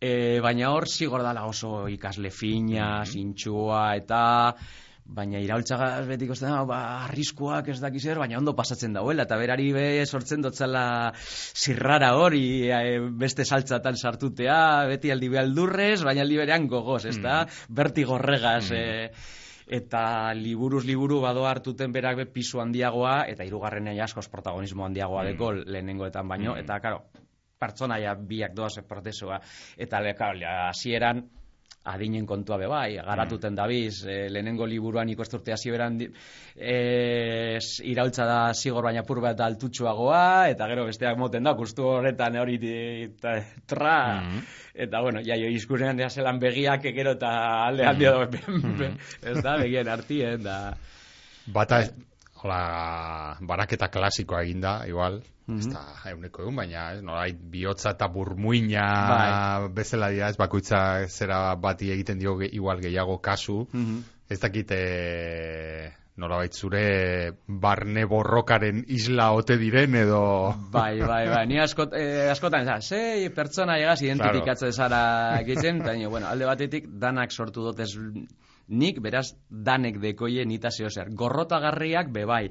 E, baina hor zigor dala oso ikasle fina, zintxua, eta baina iraultzaga beti ikusten da, ba, arriskuak ez dakiz zer, baina ondo pasatzen dauela, eta berari be sortzen dotzala zirrara hori, e, beste saltzatan sartutea, beti aldi behaldurrez, baina aldi berean gogoz, ez da? Bertigorregaz, e, eta liburuz liburu bado hartuten berak be pisu handiagoa, eta hirugarrenean askoz protagonismo handiagoa deko lehenengoetan baino, eta, karo, pertsonaia biak doaz prozesua, eta le, claro, hasieran adinen kontua be bai, garatuten dabiz, e, lehenengo liburuan ikosturte hasi beran e, s- iraultza da zigor baina pur bat altutxuagoa, eta gero besteak moten da, kustu horretan hori di- ta- tra, eta bueno, ja, jo, izkurean ja zelan begiak gero eta alde handia mm. ez da, begien artien, da, Bata, hola, baraketa klasikoa eginda, igual, Mhm. ez da euneko egun, baina, ez, nolait, bihotza eta burmuina Bai. bezala dira, ez, bakoitza zera bati egiten dio ge- igual gehiago kasu, Mhm. ez dakit, e, nolabait zure barne borrokaren isla ote diren, edo... Bai, bai, bai, ni askot, eh, askotan, za, sei pertsona egaz identifikatzen zara gitzen, eta bueno, alde batetik danak sortu dotez nik, beraz, danek dekoie nita zeo zer. Gorrotagarriak, be bai,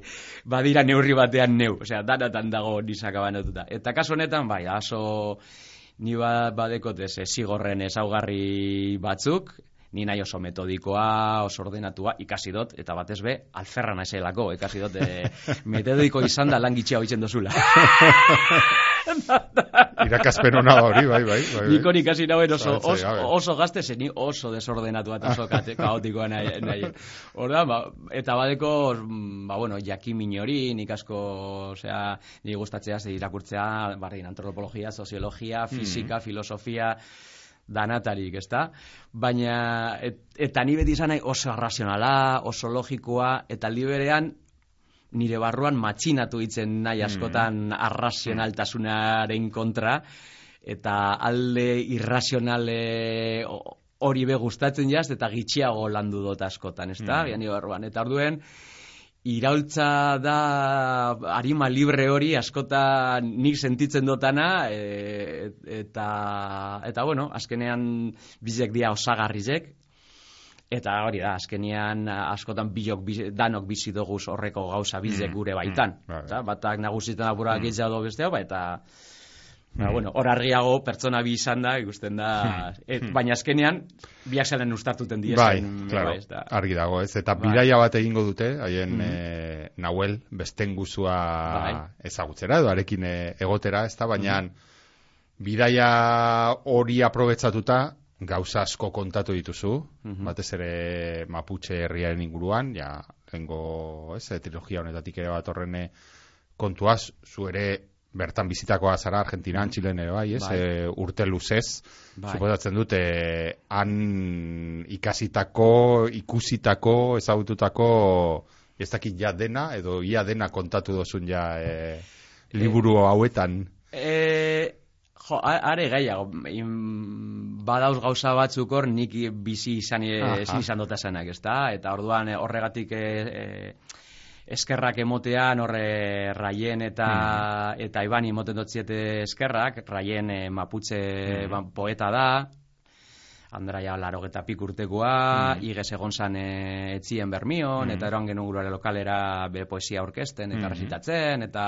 badira neurri batean neu, osea, danatan dago nisaka banatuta. Eta kasu honetan, bai, aso ni ba, badekot ez, zigorren ezaugarri batzuk, ni nahi oso metodikoa, oso ordenatua, ikasi dut, eta batez be, alferra naizelako, ikasi dut, e, metodiko izan da lan gitxia hoitzen dozula. Irakaspen hona hori, bai, bai. bai, bai. Nik hori ikasi nauen oso, oso, gabe. oso gazte zen, ni oso desordenatua eta oso kaotikoa nahi. nahi. Orda, ba, eta badeko, mm, ba, bueno, jakimin hori, nik asko, osea, ni gustatzea ze irakurtzea, barrin, antropologia, soziologia, fisika, filosofia, danatarik, ezta? Baina, et, eta ni beti izan nahi oso arrazionala, oso logikoa, eta liberean, nire barruan matxinatu itzen nahi askotan arrazionaltasunaren kontra, eta alde irrazionale hori be gustatzen jaz, eta gitxiago landu dut askotan, ezta? Mm. nire barruan. Eta orduen, iraultza da harima libre hori askotan nik sentitzen dotana e, eta eta bueno, azkenean bizek dia osagarrizek eta hori da, azkenean askotan bilok, bizi- danok bizi dugu horreko gauza bizek gure baitan. bai. Eta batak nagusitan apura mm. do bestea, ba, eta Ba, bueno, hor argiago pertsona bi izan da, ikusten da, et, baina azkenean biak zelen ustartuten Bai, diezen. claro, ez da. argi dago, ez? Eta Bai. bidaia bat egingo dute, haien eh, Nahuel besten guzua Bai. ezagutzera, edo arekin eh, egotera, ez da, baina bidaia hori aprobetsatuta, gauza asko kontatu dituzu, batez ere Mapuche herriaren inguruan, ja, lengo, ez, eh, trilogia honetatik ere bat horrene kontuaz, zu ere bertan bizitakoa zara Argentinan, Txilen ere bai, ez, Bai. eh, urte luzez, Bai. suposatzen dute han ikasitako, ikusitako, ezagututako ez dakit ja dena, edo ia dena kontatu dozun ja e, liburu hauetan. E, jo, are gaiago, badauz gauza batzuk hor nik bizi izan, ezin izan dota zenak, ezta? Eta orduan eh, horregatik e, e, eskerrak emotean horre Raien eta eta Ibani emoten dotziete eskerrak, Raien e, Maputxe ba, poeta da, Andraia laro eta pik urtekoa, igez egon zan e, etzien bermion, eta eroan genuen gurare lokalera bere poesia aurkezten eta recitatzen, eta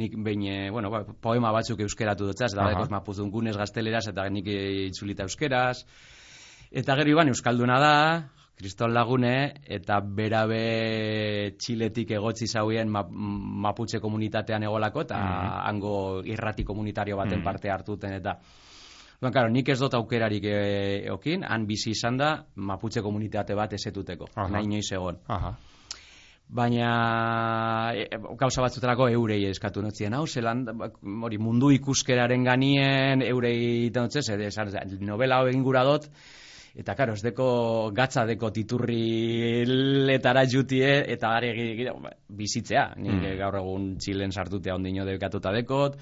nik behin, e, bueno, ba, poema batzuk euskeratu dutzaz, eta Aha. badekos mapuzungunez gazteleraz, eta nik itzulita euskeraz. Eta gero iban euskalduna da, kriston lagune, eta berabe txiletik egotzi zauen ma, maputxe komunitatean egolako, eta hango irrati komunitario baten parte hartuten, eta Duan, karo, nik ez dut aukerarik e, eokin, han bizi izan da, maputxe komunitate bat esetuteko, Aha. nahi inoiz egon. Aha. Baina e, gauza batzutarako eurei eskatu notzien, hau, zelan, hori mundu ikuskeraren ganien eurei denotzez, esan, novela hau egin gura dut, eta karo, ez deko gatza deko titurri letara jutie, eta gare bizitzea, nik gaur egun txilen sartutea ondino dekatuta dekot,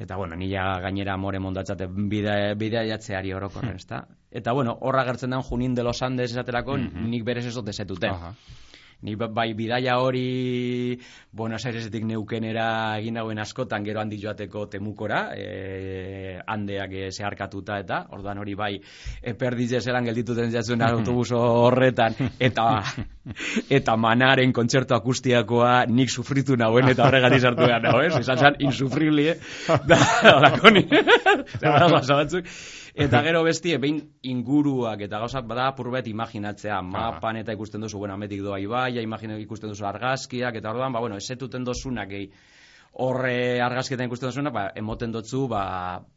eta bueno, nila gainera more mondatzate bidea, bidea jatzeari orokorren, ezta? Eta bueno, horra gertzen den Junin de los Andes esaterako, nik berez ez dut esetuten. Ni ba- bai bidaia hori Buenos Airesetik neukenera egin dagoen askotan gero handi joateko temukora, e, handeak e, zeharkatuta eta, orduan hori bai eperdize zelan geldituten jatzen autobus horretan, eta eta manaren kontzertu akustiakoa nik sufritu nauen eta horregatik sartu behar nago, ez? Izan zen insufribli, eh? da, horako ni, Eta gero bestie, behin inguruak eta gauzak bada apurbet imaginatzea, mapan eta ikusten duzu, bueno, ametik doa ibaia, imagina ikusten duzu argazkiak, eta orduan, ba, bueno, esetuten dozunak gehi, horre argazkietan ikusten duzuna, ba, emoten dotzu, ba,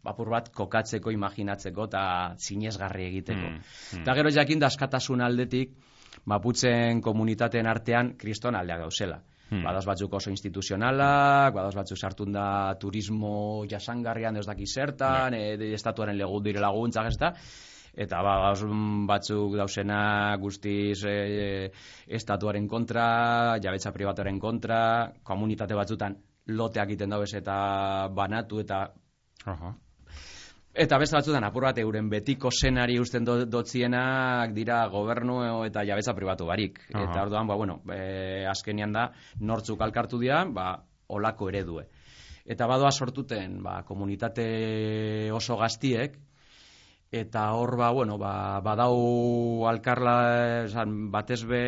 apur bat kokatzeko, imaginatzeko, eta zinezgarri egiteko. Eta gero jakin da askatasun aldetik, maputzen komunitateen artean kriston aldeak gauzela. Badaz batzuk oso instituzionalak, badaz batzuk sartun da turismo jasangarrian ez daki zertan, e, estatuaren legun dire laguntzak ez da. eta ba, batzuk dauzena guztiz e, estatuaren kontra, jabetza privatuaren kontra, komunitate batzutan loteak egiten dauz eta banatu eta Aha. Eta beste batzutan apur bat euren betiko senari usten do, dotzienak dira gobernu eta jabetza pribatu barik. Aha. Eta orduan, ba, bueno, e, azkenian da, nortzuk alkartu dira, ba, olako eredue. Eta badoa sortuten, ba, komunitate oso gaztiek, eta hor, ba, bueno, ba, badau alkarla, esan, batez be,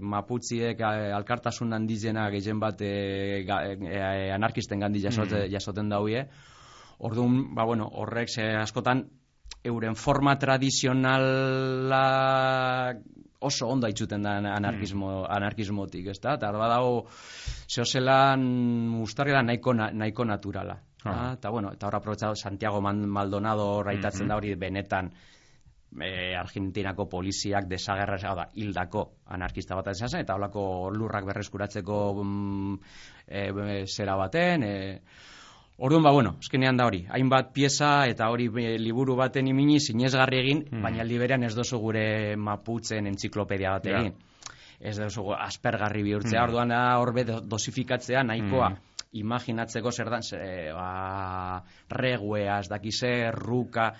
maputziek alkartasun handizena gehien bat ga, eh, anarkisten gandi jasote, jasoten dauie, Orduan, ba, bueno, horrek ze askotan euren forma tradizionala oso ondo aitzuten da anarkismo, anarkismotik, ez da? Eta badago, zehozelan ustarri nahiko, na, nahiko naturala. Ah. Eta, bueno, eta horra aprobetsatu Santiago Maldonado raitatzen da hori benetan e, Argentinako poliziak desagerra hau da, hildako anarkista bat zen, eta holako lurrak berreskuratzeko mm, e, zera baten, e, Orduan, ba, bueno, eskenean da hori, hainbat pieza eta hori e, liburu baten imini sinesgarri egin, Hmm. baina aldi berean ez dozu gure maputzen entziklopedia bat Ja. egin. Ez dozu aspergarri bihurtzea, Hmm. orduan da horbe do- dosifikatzea nahikoa. Hmm. Imaginatzeko zer dan, ze, ba, reguea, ez dakize, ruka,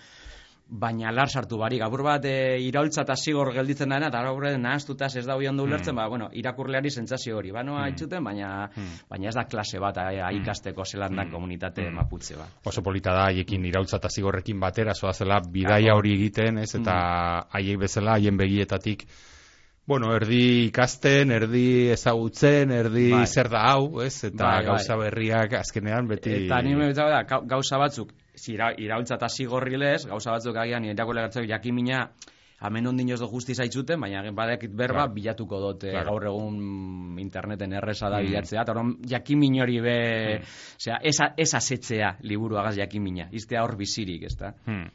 baina lar sartu barik. Apur bat e, iraultza eta zigor gelditzen dena, eta horre nahaztutaz ez da hoi ondo ulertzen, ba, bueno, irakurleari sentsazio hori. Banoa itxuten, baina, baina ez da klase bat a, a ikasteko zelan da komunitate maputze bat. Oso polita da haiekin iraultza eta zigorrekin batera zoazela bidaia hori egiten, ez? Eta haiek bezala haien begietatik Bueno, erdi ikasten, erdi ezagutzen, erdi Bai. zer da hau, ez? Eta Bai, bai. gauza berriak azkenean beti... Eta ni me betako da, gau- gauza batzuk, zira, iraultza eta zigorrilez, gauza batzuk agian irakurle gartzeko jakimina, hemen ondin ez do justiz aitzuten, baina badakit berba Claro. bilatuko dut eh, Claro. gaur egun interneten erresa da Mm. bilatzea, eta orduan jakimin hori be, osea, esa, esa setzea liburuagaz jakimina, iztea hor bizirik, ez da? Hmm.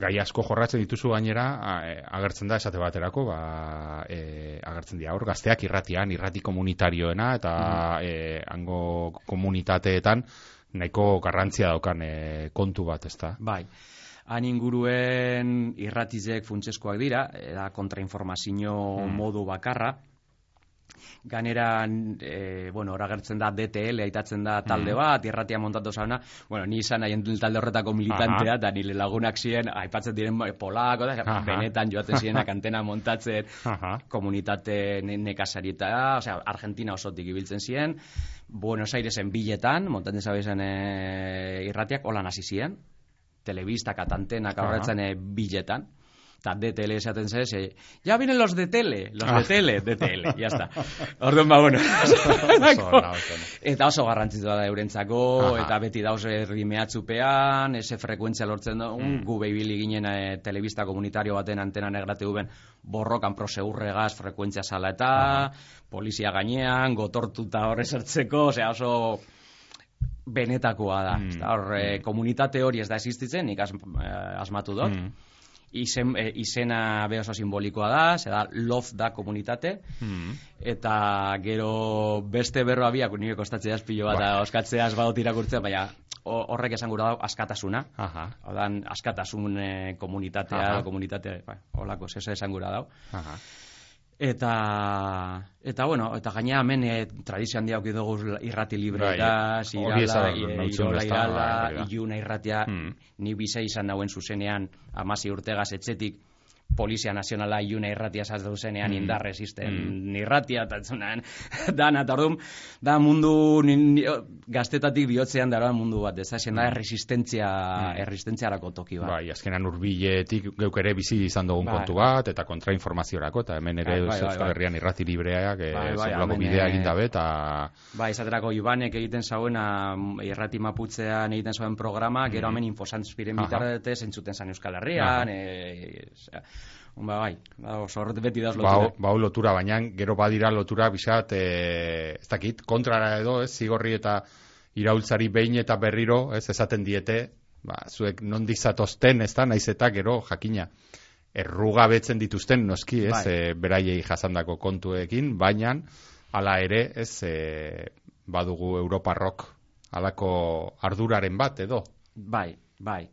Gai asko jorratzen dituzu gainera, e, agertzen da esate baterako, ba, e, agertzen dira hor, gazteak irratian, irrati komunitarioena, eta e, hango komunitateetan nahiko garrantzia daukan e, kontu bat, ezta? Bai. Han inguruen irratizek funtseskoak dira, da kontrainformazio modu bakarra. Ganera, e, bueno, ora gertzen da DTL, aitatzen da talde bat, irratia montatu zauna. Bueno, ni izan haien talde horretako militantea, eta nire lagunak ziren, aipatzen diren bai, polako, da, Aha. benetan joaten zirenak antena montatzen, Aha. komunitate ne- nekazarietara, osea, Argentina osotik ibiltzen ziren, Buenos Airesen biletan, montatzen zabezen e, irratiak, holan hasi ziren, telebistak eta antenak Aha. aurretzen e, biletan, eta DTL esaten zez, e, ya vienen los de tele, los Ah. de tele, DTL, ya está. Orduan ba, bueno. Eta oso garrantzitsua da eurentzako, Aha. eta beti dauz erdi mehatzupean, ese frekuentzia lortzen dugu, Mm. gu behibili ginen e, telebista komunitario baten antena negrate duben borrokan proseurregaz frekuentzia sala eta, polizia gainean, gotortuta horre sartzeko, osea oso benetakoa da. Mm. Hor, e, komunitate hori ez da existitzen, nik eh, asmatu dut. Mm. Izen, e, izena be oso simbolikoa da, ze da, love da komunitate, Mm. eta gero beste berroa biak nire kostatzea pilo bat Ba. oskatzea ez badut irakurtzea, baina ho- horrek esan gura da askatasuna. Aha, da, askatasun eh, komunitatea, Aha. komunitate, ba, holako, zese esan gura dau. aha. Eta, eta bueno, eta gaina hemen e, tradizio handia auki dugu irrati libre Bai, esan irala, e, irola irala, iluna irratia, Hmm. ni bize izan nauen zuzenean, amasi urtegaz etxetik, Polizia Nazionala iluna irratia zaz duzenean Mm. indar resisten Mm. irratia, eta zunan, dana, eta orduan, da mundu, ni, ni, gaztetatik bihotzean dara mundu bat, ez da, da, erresistentzia, Mm. erresistentziarako toki bat. Bai, azkenan urbiletik geuk ere bizi izan dugun Bai. kontu bat, eta kontrainformaziorako, eta hemen ere Bai, bai, bai, bai. Herrian irrati libreak, Bai, bai, eh, sekulako hemen, bidea eh, egin dabe, eta... Ba, izaterako Ibanek egiten zauena mm, irrati maputzean egiten zuen programa, gero hemen infosantspiren Aha. bitartez entzuten zan Euskal Herrian, e, ba, bai, ba, oso horret beti dauz Ba, lotura. ba, hau lotura, baina gero badira lotura bisat, e, ez dakit, kontrara edo, ez, zigorri eta iraultzari behin eta berriro, ez, esaten diete, ba, zuek nondik zatozten, ez da, naiz eta gero, jakina, errugabetzen dituzten, noski, ez, Bai. e, beraiei jasandako kontuekin, baina, hala ere, ez, e, badugu Europarrok, halako arduraren bat, edo. Bai, bai.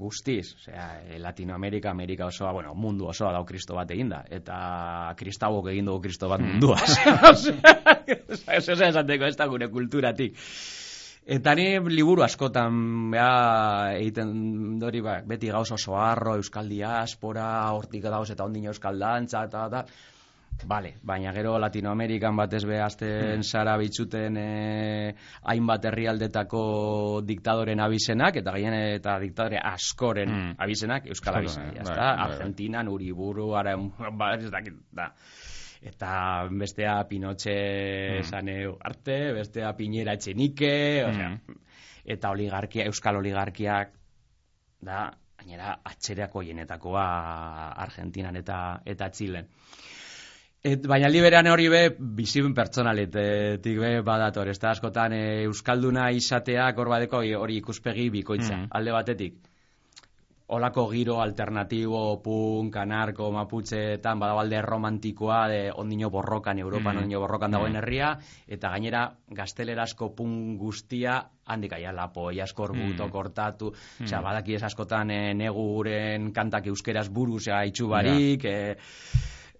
Guztiz, osea, e, Latinoamerika, Amerika osoa, bueno, mundu osoa dau kristo bat eginda, eta kristauok egin dugu kristo bat mundua. Osea, eso se esateko ez da gure kulturatik. Eta ni liburu askotan bea, egiten dori ba, beti gauz oso harro, euskal diaspora, hortik dauz eta ondino euskal dantza, eta, eta, Vale, baina gero Latinoamerikan batez be azten zara bitxuten eh, hainbat herrialdetako diktadoren abizenak, eta gaien eta diktadore askoren Mm. abizenak Euskal Bai, abizenak. bai, Bai, bai, bai. Argentinan, Uriburu, ara, ba, ez dakit, da. Eta bestea Pinotxe Mm. arte, bestea Piñera Etxenike, osea, Mm. eta oligarkia, Euskal oligarkiak, da, gainera, atxereako hienetakoa Argentinan eta eta Txilen. Et, baina liberan hori be, bizibun pertsonaletetik be badator, ez da askotan e, Euskalduna izateak hor badeko hori ikuspegi bikoitza, Mm. alde batetik. Olako giro alternatibo, punk, anarko, maputxeetan, badabalde romantikoa, de ondino borrokan, Europan Mm. ondino borrokan dagoen Mm. herria, eta gainera gaztelerasko punk guztia handik aia lapo, jaskor Mm. buto, kortatu, Mm. osea, badaki ez askotan e, neguren kantak euskeraz buru, osea, itxu barik, e,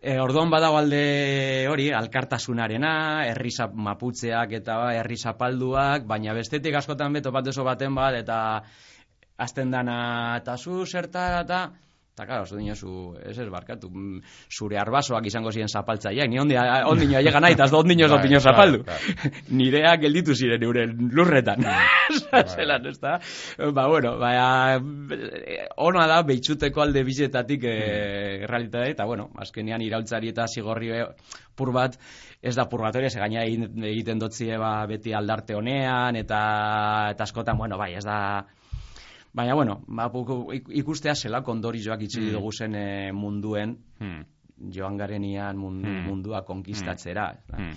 E, orduan badago alde hori, alkartasunarena, herri zap- maputzeak eta ba, herri zapalduak, baina bestetik askotan beto bat baten bat, eta azten dana, eta zu zertara, eta... Eta, karo, zu dinozu, ez ez barkatu, mm, zure arbasoak izango ziren zapaltzaileak, ni ondi, ondino ailega nahi, eta ez da ondino ez Bai, ondino bai, zapaldu. Nireak gelditu ziren euren lurretan. Zelan, ez da? Ba, bueno, eh, ona da, behitzuteko alde bizetatik e, realitatea, eta, bueno, azkenean iraultzari eta zigorri eh, pur bat, ez da purgatoria, ze gaina egiten dotzie ba, beti aldarte honean, eta, eta askotan, bueno, bai, ez da... Baina, bueno, ba, ikustea zelako ondorioak itxi Mm. dugu zen eh, munduen, Hmm. joan garenian mundu, Mm. mundua konkistatzera. ez da. Hmm.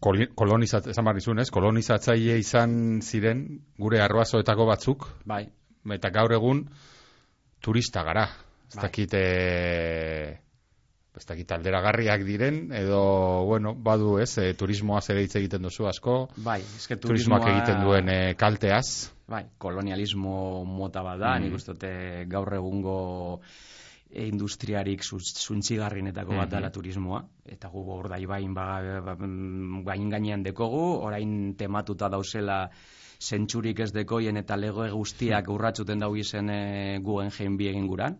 Koli- kolonizat, esan behar nizun, ez? Kolonizatzaile izan ziren gure arbasoetako batzuk, Bai, eta gaur egun turista gara. Ez Bai. dakit, e, ez dakit alderagarriak diren, edo, bueno, badu ez, e, turismoaz ere hitz egiten duzu asko, bai, eske turismoak turismoa- egiten duen e, kalteaz. Bai, kolonialismo mota bat da, Mm. nik uste gaur egungo e, industriarik zu- zuntzigarrienetako bat Mhm. dela turismoa, eta gu hor da ibain ba, ba, mm, gain gainean dekogu, orain tematuta dauzela zentsurik ez dekoien eta lego guztiak urratxuten dau izen e, guen jein bi egin guran.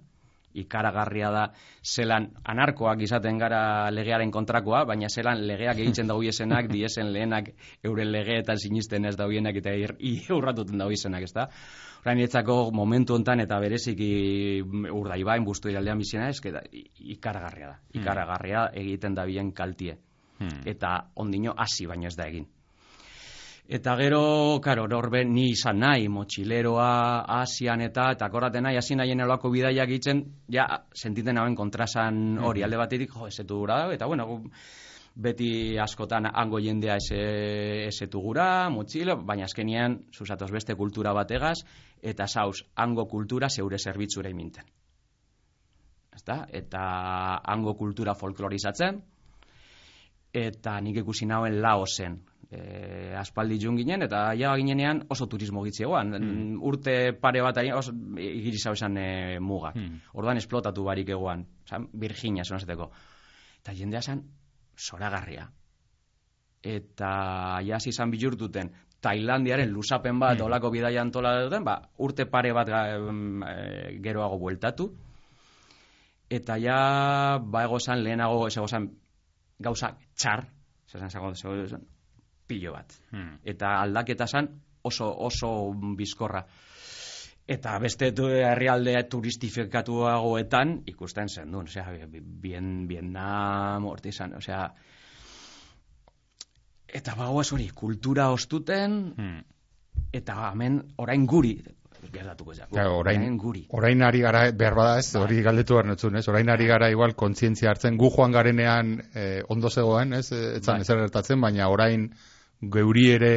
Ikaragarria da zelan anarkoak izaten gara legearen kontrakoa, baina zelan legeak egiten dau izenak, diesen lehenak euren legeetan sinisten ez dauienak eta urratuten dau izenak, ez da? Orain etzako momentu hontan eta bereziki urdaibain bustu iraldean bizena ez, ikaragarria da. Ikaragarria egiten da bien kaltie. Hmm. Eta ondino hasi baino ez da egin. Eta gero, karo, norbe ni izan nahi, motxileroa, asian eta, eta korraten nahi, hasi nahien elako bidaiak egiten, ja, sentiten hauen kontrasan hori, alde batetik, jo, esetu gura eta bueno, beti askotan hango jendea ese, esetu gura, motxile, baina azkenian, zuzatoz beste kultura bategaz, eta zauz, hango kultura zeure zerbitzura iminten. Ezta? Eta hango kultura folklorizatzen, eta nik ikusi nauen Laosen. E, aspaldi joan ginen, eta ja ginenean oso turismo gitzegoan. Hmm. Urte pare bat oso igiri zau esan e, mugak. Hmm. Orduan esplotatu barik egoan. Zan, Virginia, zonazteko. Eta jendea zen, zoragarria. Eta ja hasi izan bihurtuten, Tailandiaren lusapen bat, Hmm. olako bidaia antola duten, ba, urte pare bat e, geroago bueltatu. Eta ja, ba ego zan, lehenago, ez ego zan, gauza txar, zesan zago, zego, pilo bat. Hmm. Eta aldaketa zan oso, oso bizkorra. Eta beste tu- herrialde turistifikatuagoetan ikusten zen duen, osea, bien, Vietnam, horti izan, osea, eta bagoaz hori, kultura ostuten, Hmm. eta hemen orain guri, gertatuko ez da, Claro, orain, guri. orain ari gara, behar bada ez, hori galdetu behar notzun, ez? Orain ari gara igual kontzientzia hartzen, gu joan garenean eh, ondo zegoen, ez? Eh, Etzan Bai. ezer gertatzen, baina orain geuri ere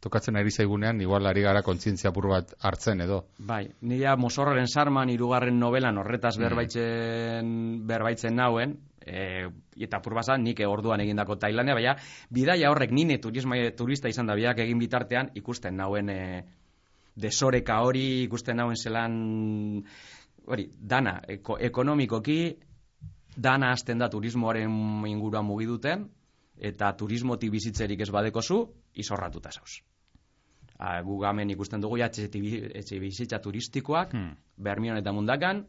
tokatzen ari zaigunean, igual ari gara kontzientzia apur bat hartzen edo. Bai, nila Mosorroren sarman hirugarren novelan Mm. horretaz berbaitzen, berbaitzen nauen, e, eta purbazan nik orduan egindako Tailandia, baina bidaia horrek nine turisma, turista izan da biak egin bitartean ikusten nauen e, desoreka hori ikusten dauen zelan, hori, dana, eko, ekonomikoki, dana hasten da turismoaren inguruan mugiduten, eta turismotik bizitzerik ez badekozu, izorratuta zauz. A, gu gamen ikusten dugu ja etxe, bizitza turistikoak, Hmm. Bermion eta Mundakan,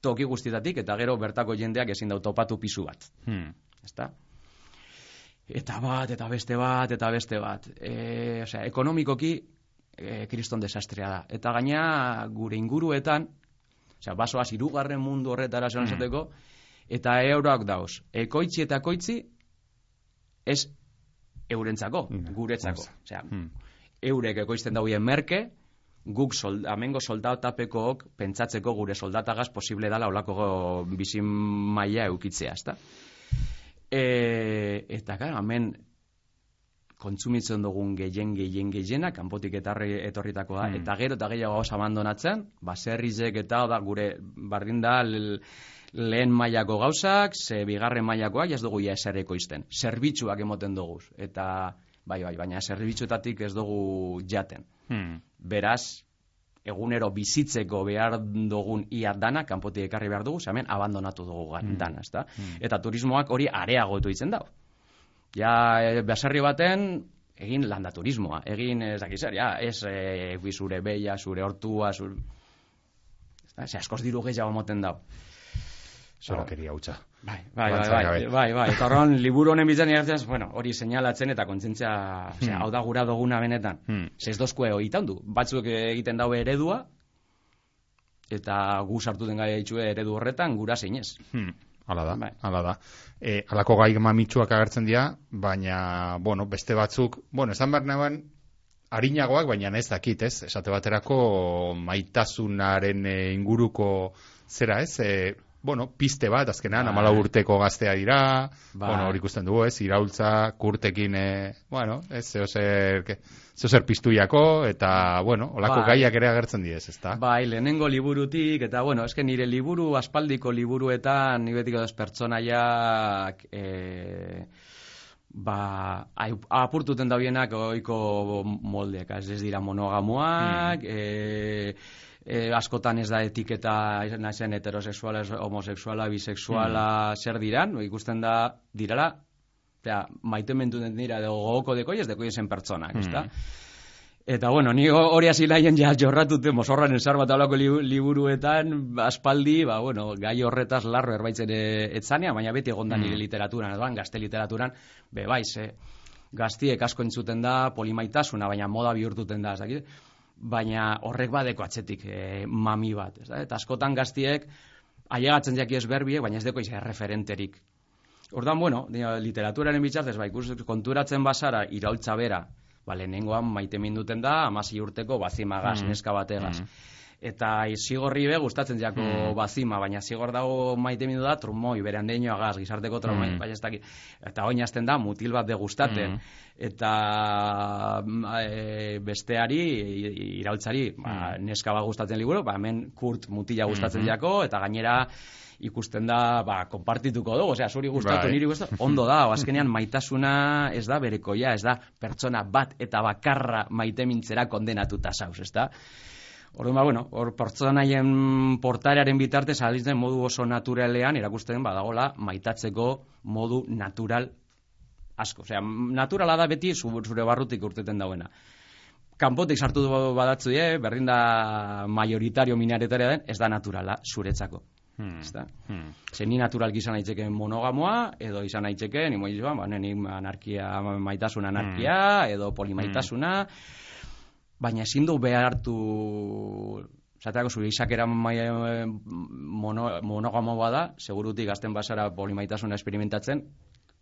toki guztietatik, eta gero bertako jendeak ezin dau topatu pisu bat. Hmm. Ezta? Eta bat, eta beste bat, eta beste bat. E, osea, ekonomikoki, e, kriston desastrea da. Eta gaina, gure inguruetan, osea, basoaz irugarren mundu horretara zelan Mm. esateko, eta euroak dauz. Ekoitzi eta koitzi, ez eurentzako, Mm. guretzako. Osea, Hmm. eurek ekoizten dauien merke, guk sold, amengo soldatapekok pentsatzeko gure soldatagaz posible dala olako bizin maila eukitzea, ezta? E, eta, gara, hemen kontsumitzen dugun gehien, gehien, gehiena, kanpotik etarri etorritako da, Hmm. eta gero eta gehiago gauz abandonatzen, baserrizek eta da, gure bardin da, lehen mailako gauzak, ze bigarren mailakoak, ez dugu ia esereko izten. Zerbitzuak emoten dugu, eta, bai, bai, baina zerbitzuetatik ez dugu jaten. Hmm. Beraz, egunero bizitzeko behar dugun ia dana, kanpotik ekarri behar dugu, hemen abandonatu dugu gan- Mm. dana, ezta? Mm. Eta turismoak hori areagotu itzen dau. Ja, e, baserri baten, egin landa turismoa, egin, ez dakiz zer, ja, ez e, zure beia, zure hortua, zure... Ze askoz diru gehiago moten dau. Zorakeria hutsa. Bai, bai, bai, bai, gabe. bai, bai. Eta horren, liburu honen bitzen igartzen, bueno, hori seinalatzen eta kontzientzia, osea, Hmm. hau da gura duguna benetan. Hmm. Ze ez dozkue hoitan du. Batzuk egiten daue eredua, eta gu sartu den gai ditxue eredu horretan, gura zeinez. Hmm. Hala da, Bai. hala da. E, alako gai mamitsuak agertzen dira, baina, bueno, beste batzuk, bueno, esan behar nagoen, harinagoak, baina ez dakit, ez? Esate baterako maitasunaren e, inguruko zera, ez? E, bueno, piste bat, azkenan, Bai. amala urteko gaztea dira, Bai. bueno, hori ikusten dugu, ez? Iraultza, kurtekin, e, bueno, ez? Zeo zer, ke- zeo zer piztuiako, eta, bueno, olako Bai. gaiak ere agertzen diez, ezta? Bai, lehenengo liburutik, eta bueno, eske nire liburu aspaldiko liburuetan, ni betiko ez pertsonaiak, e, ba, apurtuten daudenak oiko moldeak, ez ez dira monogamoak, e, e, askotan ez da etiketa naizen heterosexuala, homosexuala, bisexuala, zer diran, ikusten da, dirala, Osea, maitementu den dira, edo gogoko dekoi ez dekoi zen pertsonak, ezta? Eta bueno, ni ho- hori hasi nahien ja jorratute mozorran esar bat hablako liburuetan, aspaldi, ba, bueno, gai horretaz larro erbaitzen e, etzanea, baina beti egonda nire literaturan, edoan, gazte literaturan, be bai, ze, gaztiek asko entzuten da, polimaitasuna, baina moda bihurtuten da, ez dakit? Baina horrek badeko atzetik e, mami bat, ez da? Eta askotan gaztiek, ailegatzen jaki ez berbiek, baina ez deko izan referenterik. Ordan bueno, literaturaren bitartez, ba, ikus, konturatzen basara, iraultza bera, ba, lehenengoan maite minduten da, amasi urteko bazimagaz, Mm. neska bategaz. Mm. Eta zigorri be gustatzen jako Mm. bazima, baina zigor dago maite mindu da trumoi, bere handeino agaz, gizarteko traumoi, Mm. baina ez dakit. Eta oin hasten da, mutil bat degustaten. Mm. Eta mm, e, besteari, i- iraultzari, ba, neska bat gustatzen liburu, ba, hemen kurt mutila gustatzen Mhm. jako, eta gainera ikusten da, ba, konpartituko dugu, osea, zuri gustatu, Bai. niri gustatu, ondo da, azkenean maitasuna ez da berekoia, ez da pertsona bat eta bakarra maite mintzera kondenatuta zauz, ez da? Orduan, ba, bueno, hor pertsonaien portarearen bitartez alitzen modu oso naturalean erakusten badagola maitatzeko modu natural asko. Osea, naturala da beti zu- zure barrutik urteten dauena. Kanpotik sartu du badatzu, eh, berdin da majoritario minoritaria den, ez da naturala zuretzako. Hmm. Ezta? Hmm. Ze ni naturalki izan naiteke monogamoa, edo izan naiteke, ni moiz, ba, anarkia, maitasun anarkia, edo polimaitasuna, baina ezin du behartu Zateako zure izakera mai- mono, monogamo bada, segurutik gazten basara polimaitasuna esperimentatzen,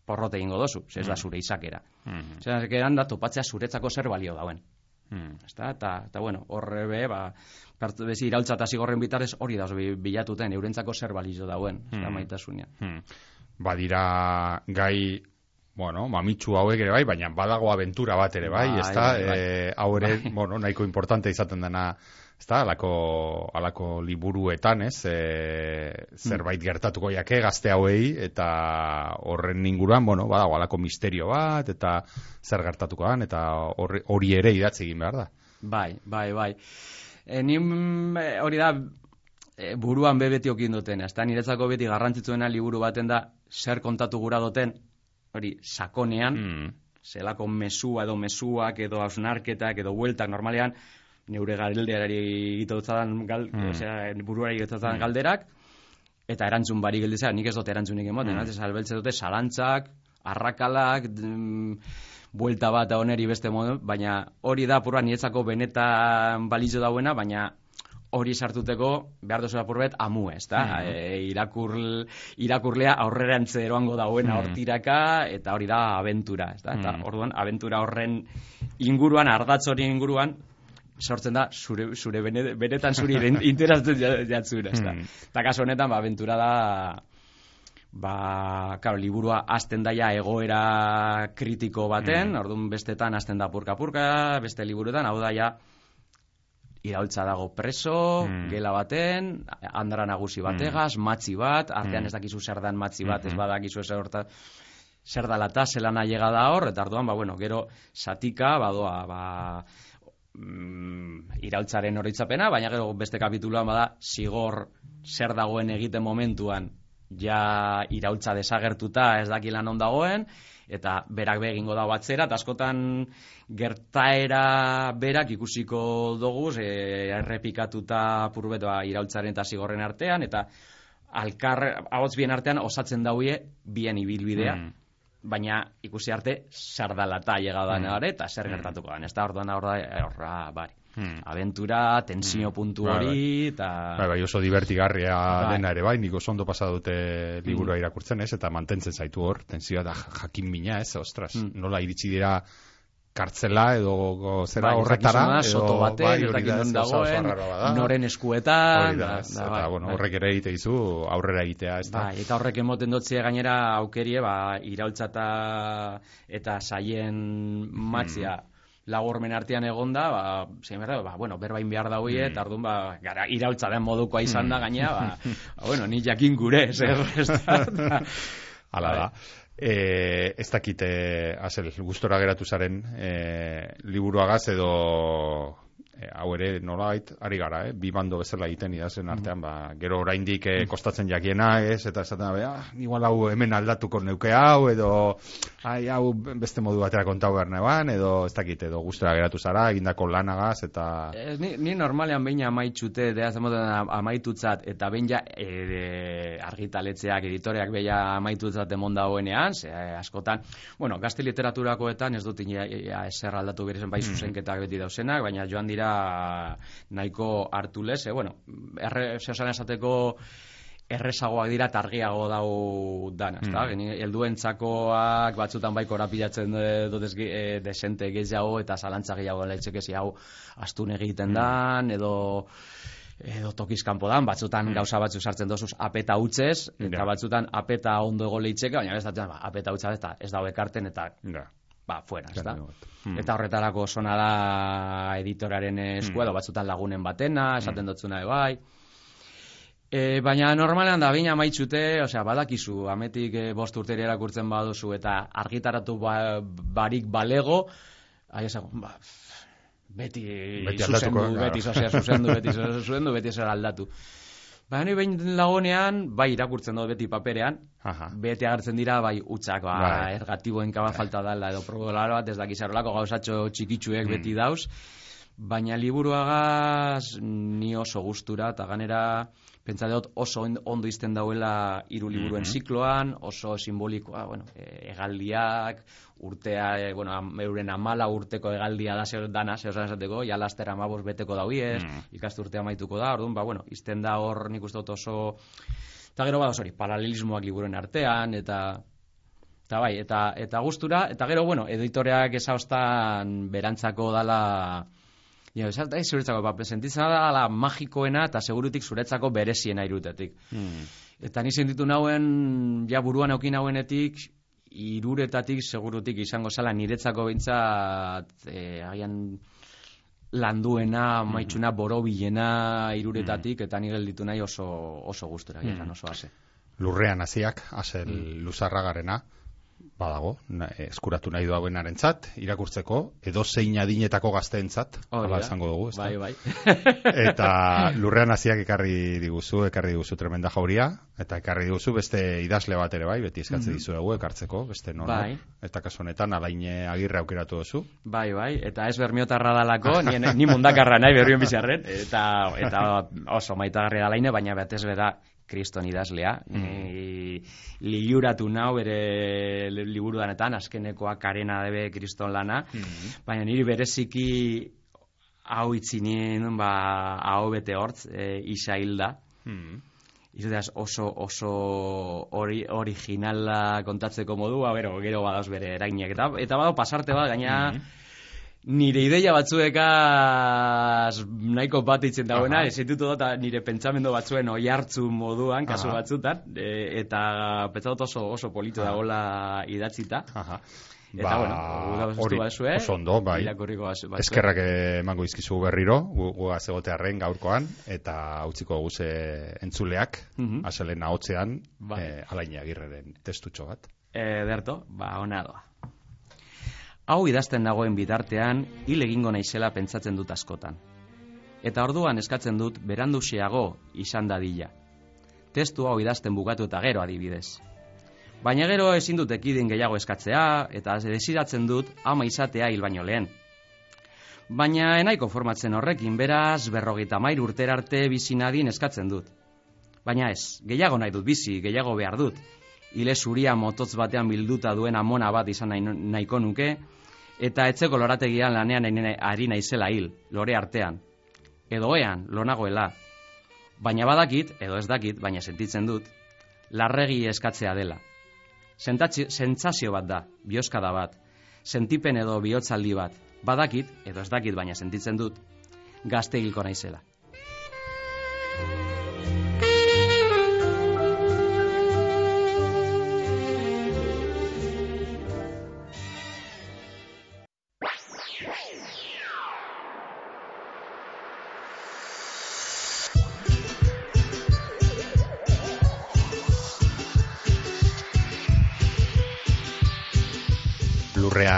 porrote egingo dozu, ze ez da zure izakera. Hmm. Zatekeran da topatzea zuretzako zer balio dauen. Hmm. Ezta? Eta, eta bueno, horre be, ba, pertu bezi iraultza eta zigorren bitarrez hori da bi- bilatuten, eurentzako zer balio dauen, ez da Hmm. maitasunean. Hmm. Badira gai bueno, mamitsu hauek ere bai, baina badago abentura bat ere bai, Bai, ezta? bai, bai. Eh, hau ere, Bai. bueno, nahiko importante izaten dena, ezta? Alako, alako liburuetan, ez? E, zerbait gertatuko jake gazte hauei eta horren inguruan, bueno, badago alako misterio bat eta zer gertatuko dan eta hori ere idatzi egin behar da. Bai, bai, bai. E, ni mm, e, hori da e, buruan be beti okin duten. Ez da niretzako beti garrantzitsuena liburu baten da zer kontatu gura duten hori sakonean, Mm. zelako mesua edo mesuak edo hausnarketak edo bueltak normalean neure galderari egitotzadan gal, Mm. osea, buruari egitotzadan galderak eta erantzun bari geldizea, nik ez dut erantzunik ematen, Mm. mm. albeltze dute salantzak, arrakalak, mm, buelta bat oneri beste modu, baina hori da apurra niretzako benetan balizo dauena, baina hori sartuteko behar duzu apurbet amu, ez da? Mhm. E, irakur, irakurlea aurrerantze eroango dauena Mhm. hortiraka, eta hori da abentura, ez da? Eta Mhm. orduan, abentura horren inguruan, ardatz horien inguruan, sortzen da, zure, zure bene, benetan zuri interesatzen ja- jatzura, ez da? Mhm. Eta kasu honetan, ba, abentura da, ba, claro, liburua hasten daia egoera kritiko baten, Mm. orduan bestetan hasten da purka-purka, beste liburuetan, hau daia, iraultza dago preso, Mm. gela baten, andra nagusi bategaz, matzi bat, artean Mm. ez dakizu zer dan matzi bat, ez Mhm. badakizu ez horta, zer dala eta zelana llega da hor, eta orduan, ba, bueno, gero satika, badoa, ba, mm, iraultzaren oroitzapena, baina gero beste kapituluan bada zigor zer dagoen egiten momentuan ja iraultza desagertuta ez dakilan on dagoen eta berak be egingo da batzera eta askotan gertaera berak ikusiko dugu e, errepikatuta purbet ba, iraultzaren eta zigorren artean eta alkar ahots bien artean osatzen dauie bien ibilbidea Mm. baina ikusi arte sardalata llegadan Mm. eta zer gertatuko den. Ez da orduan horra, horra bari. Mm. Aventura, tensio Mm. puntu Bai, hori, eta... Bai, bai, oso divertigarria Bai. dena ere bai, nik oso ondo pasa dute liburua irakurtzen ez, eta mantentzen zaitu hor, tensioa da jakin mina ez, ostras, Mm. nola iritsi dira kartzela edo zera Bai, horretara, edo soto baten, bai, hori da, dagoen, noren eskuetan, da, ez, da, eta bai, bueno, bai. horrek ere egite dizu aurrera egitea, ez da? Bai, eta horrek emoten dotzie gainera aukerie, ba, iraultza eta, eta saien matzia Hmm. Lagormen artean egonda, ba, zein berda, ba, bueno, berbain behar daue, Mm. eta orduan, ba, gara, iraultza den modukoa izan da gaina, ba, ba, bueno, ni jakin gure, zer, ez da, Hala da. E, ez dakite, azel, gustora geratu zaren e, liburuagaz edo e, hau ere nolait ari gara, eh? bi bando bezala egiten idazen artean, ba, gero oraindik e, kostatzen jakiena, ez, eta esaten da, ah, igual hau hemen aldatuko neuke hau, edo ai, hau beste modu batera kontau behar neban, edo ez dakite, edo gustora geratu zara, egindako lanagaz, eta... Ez, ni, ni normalean behin amaitxute, dea zemoten amaitutzat, eta behin ja e, argitaletzeak, editoreak behin amaitutzat emon dagoenean, ze eh, askotan, bueno, gazte literaturakoetan ez dut ina, ia, ezer aldatu berezen bai zuzenketak beti dauzenak, baina joan dira nahiko hartu lez, e, bueno, erre, esateko errezagoak dira eta argiago dau dana, ezta? Mm. Mm. helduentzakoak batzutan bai korapilatzen eh, dut ez, e, desente gehiago eta zalantza gehiago leitzekezi hau astun egiten dan, edo edo tokiz kanpo dan, batzutan gauza batzu sartzen dozuz apeta utzez, eta Ja. batzutan apeta ondo ego leitzeke, baina ez da, ba, apeta utza eta ez dago ekarten eta Ja, ba, fuera, ez da? Claro, mm. Eta horretarako zona da editoraren eskua, Mm. edo batzutan lagunen batena, esaten dotzuna e, bai. E, baina normalean da baina maitzute, osea, badakizu, ametik e, bost urteri erakurtzen baduzu eta argitaratu ba, barik balego, ahi esago, ba, beti, Beti zuzendu, aldatuko, beti, osea, zuzendu, beti zuzendu, beti zer aldatu. Baina ni behin lagonean, bai irakurtzen dut beti paperean, Aha. bete agertzen dira, bai, utxak, ba, Bai. ergatiboen kaba falta dala, edo probolaro bat, ez dakizarolako gauzatxo txikitsuek beti dauz, baina liburuagaz ni oso gustura, eta ganera, pentsa dut oso on- ondo izten dauela hiru liburuen Mhm. zikloan, oso simbolikoa, bueno, e, hegaldiak, urtea, e, bueno, am- euren amala urteko hegaldia da zer dana, zer osan esateko, ja laster amabos beteko dauiez, Mm. ikasturtea amaituko da, orduan, ba, bueno, izten da hor nik uste dut oso, eta gero bada, hori, paralelismoak liburuen artean, eta Eta bai, eta, eta gustura, eta gero, bueno, editoreak esaustan berantzako dala, ja, esat, ez zuretzako, ba, sentitzen da magikoena eta segurutik zuretzako bereziena irutetik. Mm. Eta ni sentitu nauen, ja buruan eukin nauenetik, iruretatik segurutik izango zala niretzako behintzat, e, agian landuena, maitxuna, borobilena iruretatik, eta ni gelditu nahi oso, oso gustura, mm. oso ase. Lurrean hasiak, azel luzarragarena, badago, na, eskuratu nahi du habenarentzat, irakurtzeko, edo zein adinetako gazteentzat, Hori hala da. esango dugu, ezta? Bai, bai. Eta lurrean hasiak ekarri diguzu, ekarri diguzu tremenda jauria, eta ekarri diguzu beste idazle bat ere bai, beti eskatzen dizuegu ekartzeko, beste non. Bai. Eta kasu honetan alaine agirre aukeratu duzu. Bai, bai, eta ez bermiotarra dalako, ni, ni mundakarra nahi berrion bizarren, eta, eta oso maitagarria da laine, baina batez bera kriston idazlea. Mm. liuratu nau bere liburudanetan, azkenekoa karena debe kriston lana, baina niri bereziki hau itzinien, ba, hau bete hortz, e, isa hilda. Izudeaz oso oso ori, originala kontatzeko modua, bero, gero badauz bere erainek. Eta, eta badago pasarte bat, gaina nire ideia batzuekaz nahiko bat itzen dagoena, Aha. ez dut eta nire pentsamendu batzuen oi hartzu moduan, kasu Aha. batzutan, e, eta pentsa dut oso, oso politu dagoela idatzita. Aha. Eta, bueno, Ba, hori, bazue, oso ondo, bai. Eskerrak emango izkizu berriro, gu- gugaz egotearren gaurkoan, eta utziko guze entzuleak, Mhm. aselen ahotzean, Bai. eh, alaine agirreren testutxo bat. Ederto, ba, ona doa. Hau idazten dagoen bitartean, hil egingo naizela pentsatzen dut askotan. Eta orduan eskatzen dut beranduxeago izan dadila. Testu hau idazten bukatu eta gero adibidez. Baina gero ezin dut ekidin gehiago eskatzea, eta desiratzen dut ama izatea hil baino lehen. Baina enaiko formatzen horrekin, beraz, berrogeita mair urtera arte bizi nadin eskatzen dut. Baina ez, gehiago nahi dut bizi, gehiago behar dut. Ile zuria mototz batean bilduta duen amona bat izan nahi, nahiko nuke, eta etzeko lorategian lanean ari naizela hil, lore artean. Edo ean, lonagoela. Baina badakit, edo ez dakit, baina sentitzen dut, larregi eskatzea dela. Sentatzi- Sentsazio bat da, bioskada bat, sentipen edo bihotzaldi bat, badakit, edo ez dakit, baina sentitzen dut, gazte hilko naizela.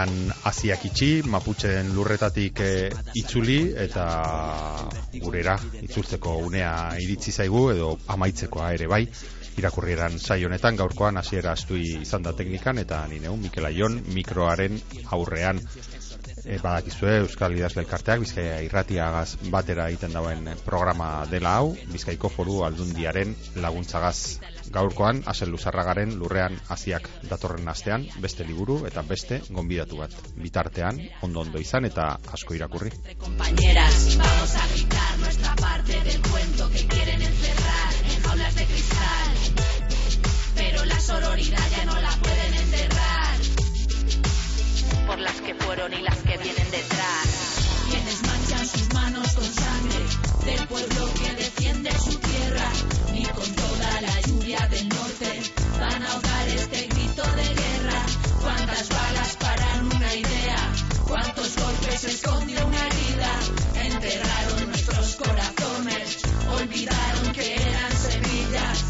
Lurrean hasiak itxi, Mapuchen lurretatik eh, itzuli eta gurera itzultzeko unea iritsi zaigu edo amaitzekoa ere bai. Irakurrieran saio honetan gaurkoan hasiera astui izan da teknikan eta ni neu Mikel Aion mikroaren aurrean e, badakizue Euskal Idazle Elkarteak Bizkaia irratiagaz batera egiten dauen programa dela hau, Bizkaiko Foru Aldundiaren laguntzagaz gaurkoan Asel Luzarragaren lurrean hasiak datorren astean beste liburu eta beste gonbidatu bat. Bitartean ondo ondo izan eta asko irakurri. encerrar sororidad ya no la pueden enterrar. Por las que fueron y las que vienen detrás. Quienes manchan sus manos con sangre del pueblo que defiende su van a ahogar este grito de guerra. Cuántas balas paran una idea, cuántos golpes esconde una herida. Enterraron nuestros corazones, olvidaron que eran semillas.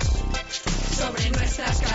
Sobre nuestras cabezas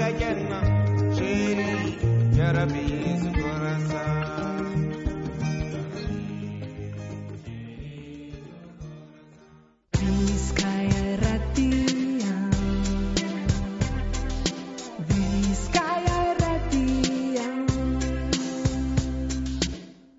கையறிமா சரி ஜரபீ